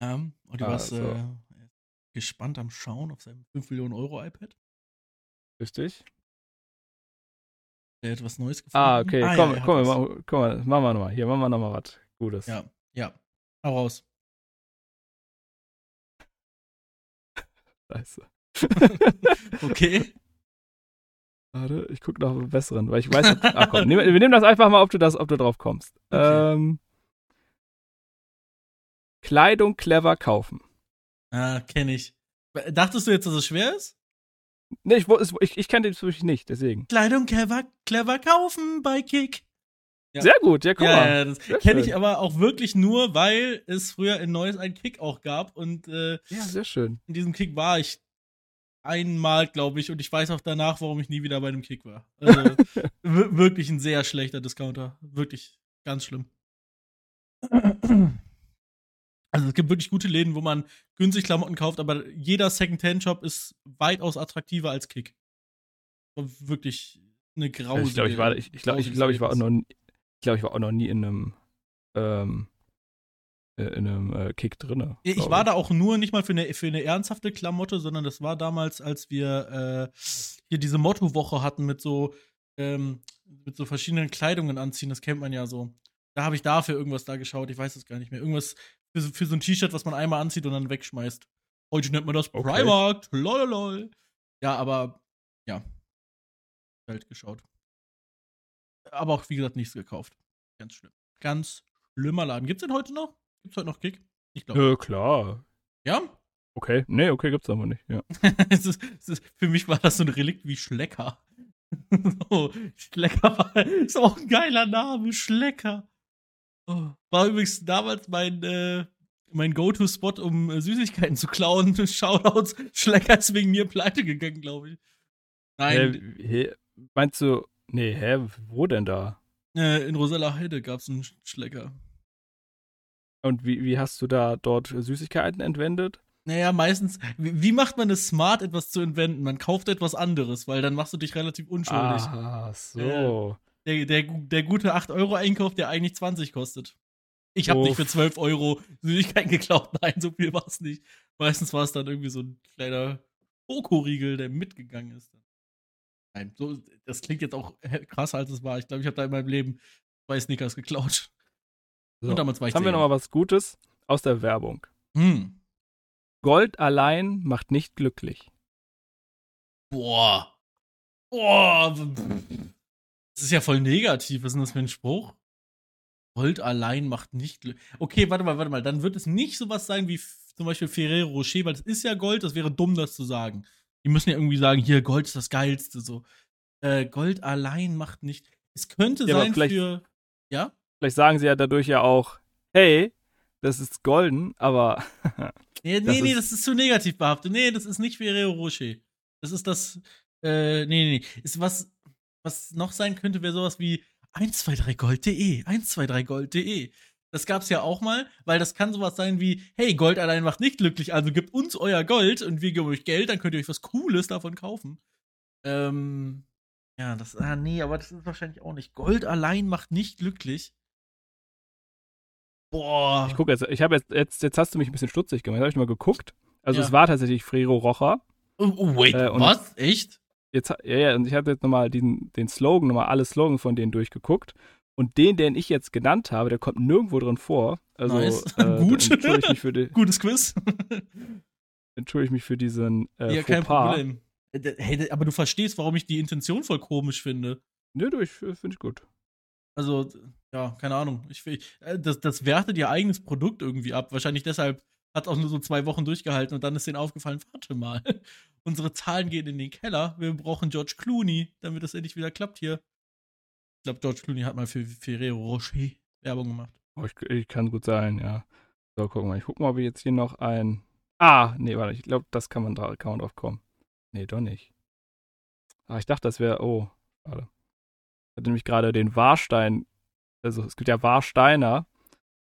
Ja, und du ah, warst, so. äh, gespannt am Schauen auf seinem 5 Millionen Euro iPad. Richtig. Er hat was Neues gefunden. Ah, okay. Ah, komm, ja, komm, komm, komm, machen wir nochmal. Hier, machen wir nochmal was Gutes. Ja, ja. Hau raus. Scheiße. okay. Warte, ich gucke nach einem besseren, weil ich weiß. ah, komm, nehm, wir nehmen das einfach mal, ob du das, ob du drauf kommst. Okay. Ähm, Kleidung clever kaufen. Ah, kenne ich. Dachtest du jetzt, dass es schwer ist? Nee, ich, ich, ich kenne den wirklich nicht, deswegen. Kleidung clever, clever kaufen bei Kick. Ja. Sehr gut, ja, guck ja, mal. Ja, das kenne ich aber auch wirklich nur, weil es früher in Neues einen Kick auch gab und äh, ja, sehr schön. In diesem Kick war ich einmal, glaube ich, und ich weiß auch danach, warum ich nie wieder bei einem Kick war. Also wirklich ein sehr schlechter Discounter, wirklich ganz schlimm. Also es gibt wirklich gute Läden, wo man günstig Klamotten kauft, aber jeder Second-Hand-Shop ist weitaus attraktiver als Kick. Wirklich eine grausige. Ich glaube, ich war, ich, ich, glaub, ich, glaub, ich war auch noch, ich glaube, ich war auch noch nie in einem, ähm, äh, in einem äh, Kick drinne. Ich war da auch nur nicht mal für eine, für eine ernsthafte Klamotte, sondern das war damals, als wir äh, hier diese Motto-Woche hatten mit so, ähm, mit so verschiedenen Kleidungen anziehen. Das kennt man ja so. Da habe ich dafür irgendwas da geschaut, ich weiß es gar nicht mehr. Irgendwas für, für so ein T-Shirt, was man einmal anzieht und dann wegschmeißt. Heute nennt man das okay. Primark. Lololol. Ja, aber ja. Halt geschaut. Aber auch, wie gesagt, nichts gekauft. Ganz schlimm. Ganz schlimmer Laden. Gibt's den heute noch? Gibt's heute noch Kick? Ich glaube. Äh, klar. Ja? Okay. Nee, okay, gibt's aber nicht. Ja. es ist, es ist, für mich war das so ein Relikt wie Schlecker. so, Schlecker war, ist auch ein geiler Name. Schlecker. War übrigens damals mein, äh, mein Go-To-Spot, um äh, Süßigkeiten zu klauen. Shoutouts, Schlecker ist wegen mir pleite gegangen, glaube ich. Nein. Äh, meinst du, nee, hä, wo denn da? Äh, in Rosella Heide gab es einen Schlecker. Und wie, wie hast du da dort Süßigkeiten entwendet? Naja, meistens, wie, wie macht man es smart, etwas zu entwenden? Man kauft etwas anderes, weil dann machst du dich relativ unschuldig. Ah, so. Äh, der, der, der gute 8-Euro-Einkauf, der eigentlich 20 kostet. Ich habe nicht für 12 Euro Süßigkeiten geklaut. Nein, so viel war es nicht. Meistens war es dann irgendwie so ein kleiner Schokoriegel, der mitgegangen ist. Nein, so, das klingt jetzt auch krasser, als es war. Ich glaube, ich habe da in meinem Leben zwei Snickers geklaut. So, Und damals war ich Jetzt haben wir noch mal was Gutes aus der Werbung. Hm. Gold allein macht nicht glücklich. Boah. Boah. Das ist ja voll negativ. Was ist denn das für ein Spruch? Gold allein macht nicht Glück. Okay, warte mal, warte mal. Dann wird es nicht sowas sein wie zum Beispiel Ferrero Rocher, weil das ist ja Gold. Das wäre dumm, das zu sagen. Die müssen ja irgendwie sagen, hier, Gold ist das Geilste. So. Äh, Gold allein macht nicht. Es könnte ja, sein für. Ja? Vielleicht sagen sie ja dadurch ja auch, hey, das ist golden, aber. nee, nee, nee, das ist zu negativ behaftet. Nee, das ist nicht Ferrero Rocher. Das ist das. Äh, nee, nee, Ist was, was noch sein könnte, wäre sowas wie 123gold.de, 123gold.de. Das gab's ja auch mal, weil das kann sowas sein wie, hey, Gold allein macht nicht glücklich, also gebt uns euer Gold und wir geben euch Geld, dann könnt ihr euch was Cooles davon kaufen. Ähm, ja, das, ah, nee, aber das ist wahrscheinlich auch nicht. Gold allein macht nicht glücklich. Boah. Ich gucke jetzt, ich habe jetzt, jetzt, jetzt hast du mich ein bisschen stutzig gemacht, habe ich mal geguckt. Also ja. es war tatsächlich Frero Rocher. Oh, oh wait, äh, was? Echt? Jetzt, ja, ja, und ich habe jetzt nochmal den, den Slogan, nochmal alle Slogans von denen durchgeguckt. Und den, den ich jetzt genannt habe, der kommt nirgendwo drin vor. Also, nice. äh, Gut. Entschuldige mich für die, Gutes Quiz. entschuldige ich mich für diesen äh, Ja, kein Problem. Äh, hey, aber du verstehst, warum ich die Intention voll komisch finde. Nö, du, ich finde ich gut. Also, ja, keine Ahnung. Ich, äh, das, das wertet ihr eigenes Produkt irgendwie ab. Wahrscheinlich deshalb hat auch nur so zwei Wochen durchgehalten und dann ist denen aufgefallen, warte mal, unsere Zahlen gehen in den Keller, wir brauchen George Clooney, damit das endlich wieder klappt hier. Ich glaube, George Clooney hat mal für Ferrero Rocher Werbung gemacht. Oh, ich, ich, kann gut sein, ja. So, gucken wir. Ich guck mal, ob ich jetzt hier noch ein. Ah, nee, warte, ich glaube, das kann man, da, kann man drauf kommen. Nee, doch nicht. Ah, ich dachte, das wäre. Oh, schade. Ich hatte nämlich gerade den Warstein. Also, es gibt ja Warsteiner.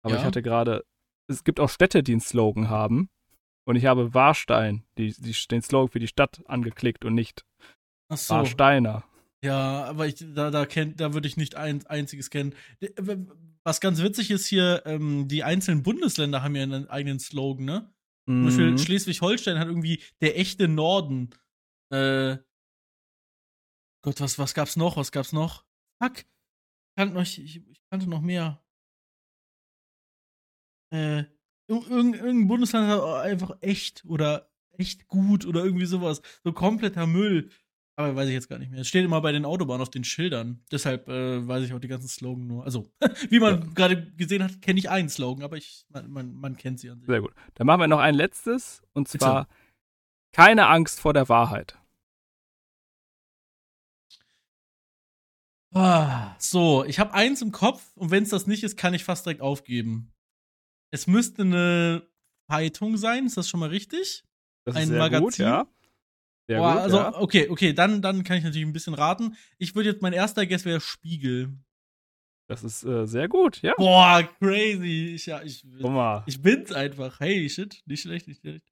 Aber ja. ich hatte gerade es gibt auch Städte, die einen Slogan haben. Und ich habe Warstein, die, die, den Slogan für die Stadt angeklickt und nicht Ach so. Warsteiner. Ja, aber ich, da, da, kennt, da würde ich nicht ein einziges kennen. Was ganz witzig ist hier, ähm, die einzelnen Bundesländer haben ja einen eigenen Slogan, ne? Zum Beispiel mhm. Schleswig-Holstein hat irgendwie der echte Norden. Äh, Gott, was, was gab's noch? Was gab's noch? Fuck. Ich kannte noch, ich, ich kannte noch mehr. Äh, irgendein Bundesland hat einfach echt oder echt gut oder irgendwie sowas. So kompletter Müll. Aber weiß ich jetzt gar nicht mehr. Es steht immer bei den Autobahnen auf den Schildern. Deshalb äh, weiß ich auch die ganzen Slogan nur. Also, wie man ja. gerade gesehen hat, kenne ich einen Slogan, aber ich, man, man, man, kennt sie an sich. Sehr gut. Dann machen wir noch ein letztes. Und zwar Bitte. keine Angst vor der Wahrheit. Ah, so, ich habe eins im Kopf und wenn es das nicht ist, kann ich fast direkt aufgeben. Es müsste eine Zeitung sein, ist das schon mal richtig? Das ein Magazin. Gut, ja. Sehr Boah, gut, also, ja. okay, okay, dann, dann kann ich natürlich ein bisschen raten. Ich würde jetzt, mein erster Guess wäre Spiegel. Das ist äh, sehr gut, ja. Boah, crazy. Ich, ja, ich, ich bin's einfach. Hey, shit, nicht schlecht, nicht schlecht.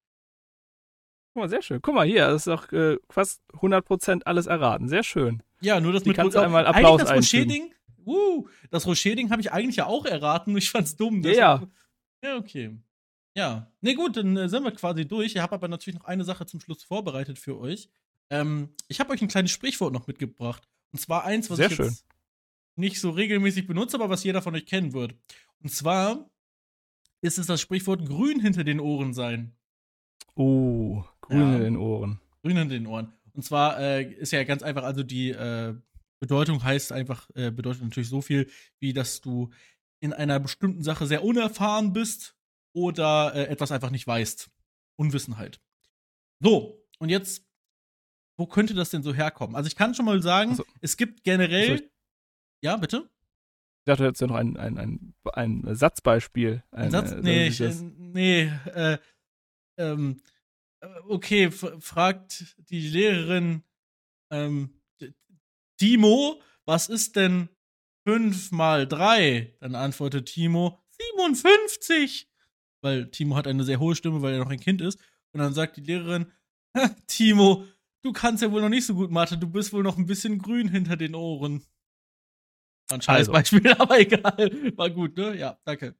Guck mal, sehr schön. Guck mal hier, das ist doch äh, fast 100% alles erraten. Sehr schön. Ja, nur das Die mit kannst du einmal Applaus das Rocher-Ding, uh, das Rocher-Ding habe ich eigentlich ja auch erraten, ich fand's dumm. Ja, ja. Ja, okay. Ja, ne gut, dann äh, sind wir quasi durch. Ich habe aber natürlich noch eine Sache zum Schluss vorbereitet für euch. Ähm, ich habe euch ein kleines Sprichwort noch mitgebracht. Und zwar eins, was Sehr ich schön. jetzt nicht so regelmäßig benutze, aber was jeder von euch kennen wird. Und zwar ist es das Sprichwort grün hinter den Ohren sein. Oh, grün ja. in den Ohren. Grün in den Ohren. Und zwar äh, ist ja ganz einfach, also die äh, Bedeutung heißt einfach, äh, bedeutet natürlich so viel, wie dass du in einer bestimmten Sache sehr unerfahren bist oder äh, etwas einfach nicht weißt. Unwissenheit. So, und jetzt, wo könnte das denn so herkommen? Also ich kann schon mal sagen, also, es gibt generell. Also ja, bitte? Ich dachte jetzt ja noch ein, ein, ein, ein Satzbeispiel. Ein, ein Satz? Äh, nee, ich, äh, nee, äh, ähm, äh, okay, fragt die Lehrerin, ähm, Timo, was ist denn 5 mal 3? Dann antwortet Timo, 57 weil Timo hat eine sehr hohe Stimme, weil er noch ein Kind ist. Und dann sagt die Lehrerin, Timo, du kannst ja wohl noch nicht so gut Mathe, du bist wohl noch ein bisschen grün hinter den Ohren. Ein scheiß also. Beispiel, aber egal. War gut, ne? Ja, danke.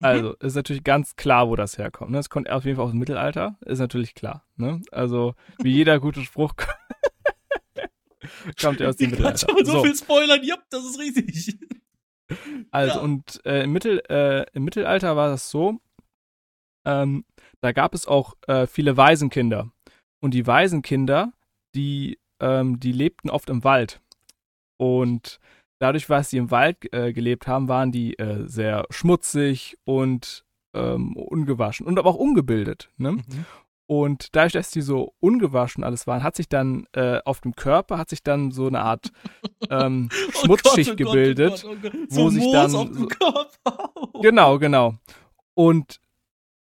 Also, ist natürlich ganz klar, wo das herkommt. Ne? Es kommt auf jeden Fall aus dem Mittelalter, ist natürlich klar. Ne? Also, wie jeder gute Spruch kommt er aus dem Mittelalter. Schon so, so viel spoilern, ja, das ist riesig. Also, ja. und äh, im, Mittel, äh, im Mittelalter war das so, ähm, da gab es auch äh, viele Waisenkinder. Und die Waisenkinder, die, ähm, die lebten oft im Wald. Und dadurch, dass sie im Wald äh, gelebt haben, waren die äh, sehr schmutzig und ähm, ungewaschen und aber auch ungebildet. Ne? Mhm. Und dadurch, dass die so ungewaschen alles waren, hat sich dann äh, auf dem Körper hat sich dann so eine Art ähm, Schmutzschicht oh Gott, oh gebildet, Gott, oh Gott, wo sich Moos dann auf dem Körper. genau, genau. Und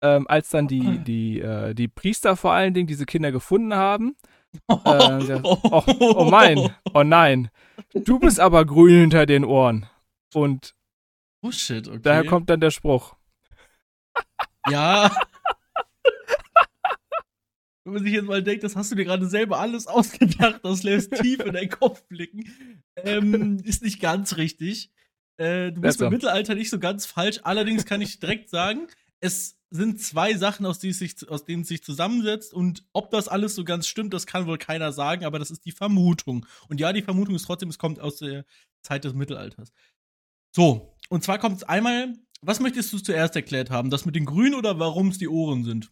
ähm, als dann die, die, äh, die Priester vor allen Dingen diese Kinder gefunden haben. Äh, oh, oh mein, oh nein, du bist aber grün hinter den Ohren. Und oh shit, okay. daher kommt dann der Spruch. Ja. Wenn man sich jetzt mal denkt, das hast du dir gerade selber alles ausgedacht, das lässt tief in deinen Kopf blicken, ähm, ist nicht ganz richtig. Äh, du bist im Mittelalter nicht so ganz falsch. Allerdings kann ich direkt sagen, es sind zwei Sachen, aus, sich, aus, denen es sich zusammensetzt. Und ob das alles so ganz stimmt, das kann wohl keiner sagen, aber das ist die Vermutung. Und ja, die Vermutung ist trotzdem, es kommt aus der Zeit des Mittelalters. So, und zwar kommt es einmal, was möchtest du zuerst erklärt haben? Das mit den Grünen oder warum es die Ohren sind?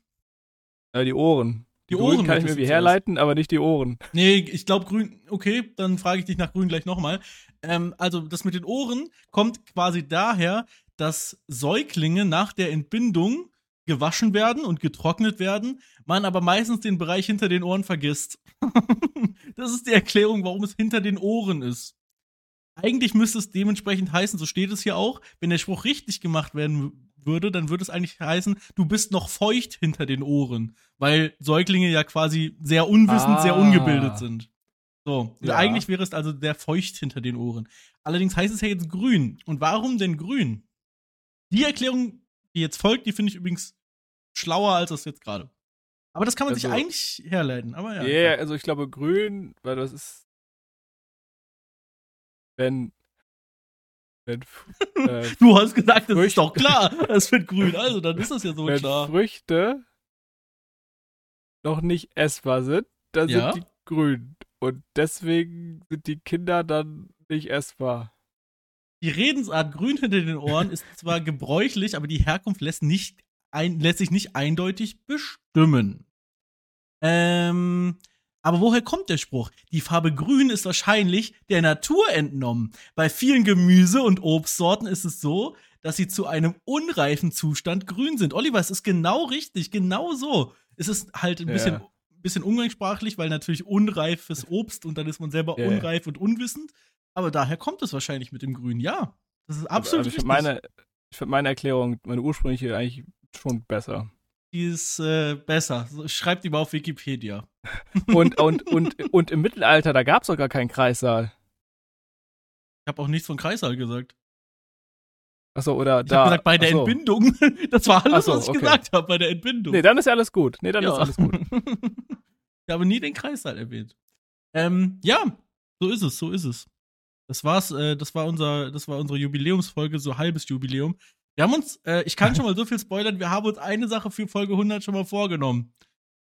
Äh, die Ohren. Die, die Ohren kann ich mir wie herleiten, aber nicht die Ohren. Nee, ich glaube grün, okay, dann frage ich dich nach grün gleich nochmal. Ähm, also das mit den Ohren kommt quasi daher, dass Säuglinge nach der Entbindung gewaschen werden und getrocknet werden, man aber meistens den Bereich hinter den Ohren vergisst. das ist die Erklärung, warum es hinter den Ohren ist. Eigentlich müsste es dementsprechend heißen, so steht es hier auch, wenn der Spruch richtig gemacht werden würde, dann würde es eigentlich heißen, du bist noch feucht hinter den Ohren, weil Säuglinge ja quasi sehr unwissend, ah. sehr ungebildet sind. So, ja. eigentlich wäre es also der feucht hinter den Ohren. Allerdings heißt es ja jetzt grün. Und warum denn grün? Die Erklärung die jetzt folgt, die finde ich übrigens schlauer als das jetzt gerade. Aber das kann man also, sich eigentlich herleiten, aber ja. Ja, yeah, also ich glaube grün, weil das ist wenn wenn äh, Du hast gesagt, das Früchte, ist doch klar, das wird grün, also dann ist das ja so wenn klar. Früchte noch nicht essbar sind, dann Ja. sind die grün. Und deswegen sind die Kinder dann nicht essbar. Die Redensart grün hinter den Ohren ist zwar gebräuchlich, aber die Herkunft lässt, nicht ein, lässt sich nicht eindeutig bestimmen. Ähm, aber woher kommt der Spruch? Die Farbe grün ist wahrscheinlich der Natur entnommen. Bei vielen Gemüse- und Obstsorten ist es so, dass sie zu einem unreifen Zustand grün sind. Oliver, es ist genau richtig, genau so. Es ist halt ein Ja. bisschen, bisschen umgangssprachlich, weil natürlich unreifes Obst und dann ist man selber Ja, unreif und unwissend. Aber daher kommt es wahrscheinlich mit dem Grün. Ja, das ist absolut Aber ich richtig. finde meine, ich find meine Erklärung, meine ursprüngliche eigentlich schon besser. Die ist äh, besser. Schreibt die mal auf Wikipedia. Und, und, und, und im Mittelalter, da gab es doch gar keinen Kreissaal. Ich habe auch nichts von Kreissaal gesagt. Achso, oder Ich da. habe gesagt, bei der achso. Entbindung. Das war alles, Ach so, was ich okay. gesagt habe, bei der Entbindung. Nee, dann ist ja alles gut. Nee, dann ja. ist alles gut. ich habe nie den Kreissaal erwähnt. Ähm, ja, so ist es, so ist es. Das war's, äh, das war unser, das war unsere Jubiläumsfolge, so halbes Jubiläum. Wir haben uns, äh, ich kann schon mal so viel spoilern, wir haben uns eine Sache für Folge 100 schon mal vorgenommen.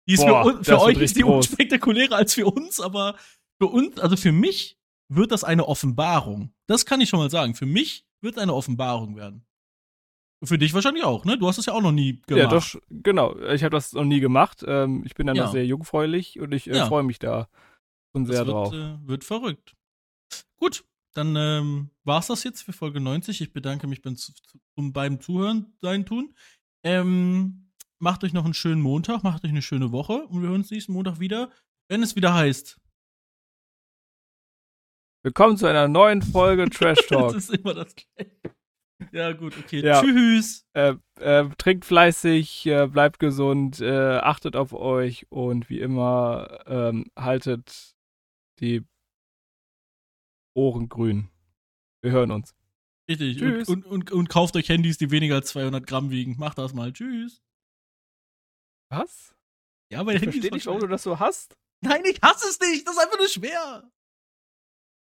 Die ist Boah, für, das für euch ist die groß. unspektakulärer als für uns, aber für uns, also für mich wird das eine Offenbarung. Das kann ich schon mal sagen. Für mich wird eine Offenbarung werden. Für dich wahrscheinlich auch, ne? Du hast es ja auch noch nie gemacht. Ja, doch, genau. Ich habe das noch nie gemacht. Ähm, ich bin dann Ja. noch sehr jungfräulich und ich äh, Ja. freue mich da schon sehr das drauf. wird, äh, wird verrückt. Gut, dann ähm, war's das jetzt für Folge 90. Ich bedanke mich beim, zu, zum, beim Zuhören sein tun. Ähm, macht euch noch einen schönen Montag, macht euch eine schöne Woche und wir hören uns nächsten Montag wieder, wenn es wieder heißt. Willkommen zu einer neuen Folge Trash Talk. Das ist immer das Gleiche. Ja, gut, okay. Ja. Tschüss. äh, äh, trinkt fleißig, äh, bleibt gesund, äh, achtet auf euch und wie immer ähm, haltet die Ohren grün. Wir hören uns. Richtig. Tschüss. Und, und, und, und kauft euch Handys, die weniger als 200 Gramm wiegen. Macht das mal. Tschüss. Was? Ja, bei Ich verstehe voll nicht, warum du das so hast. Nein, ich hasse es nicht. Das ist einfach nur schwer.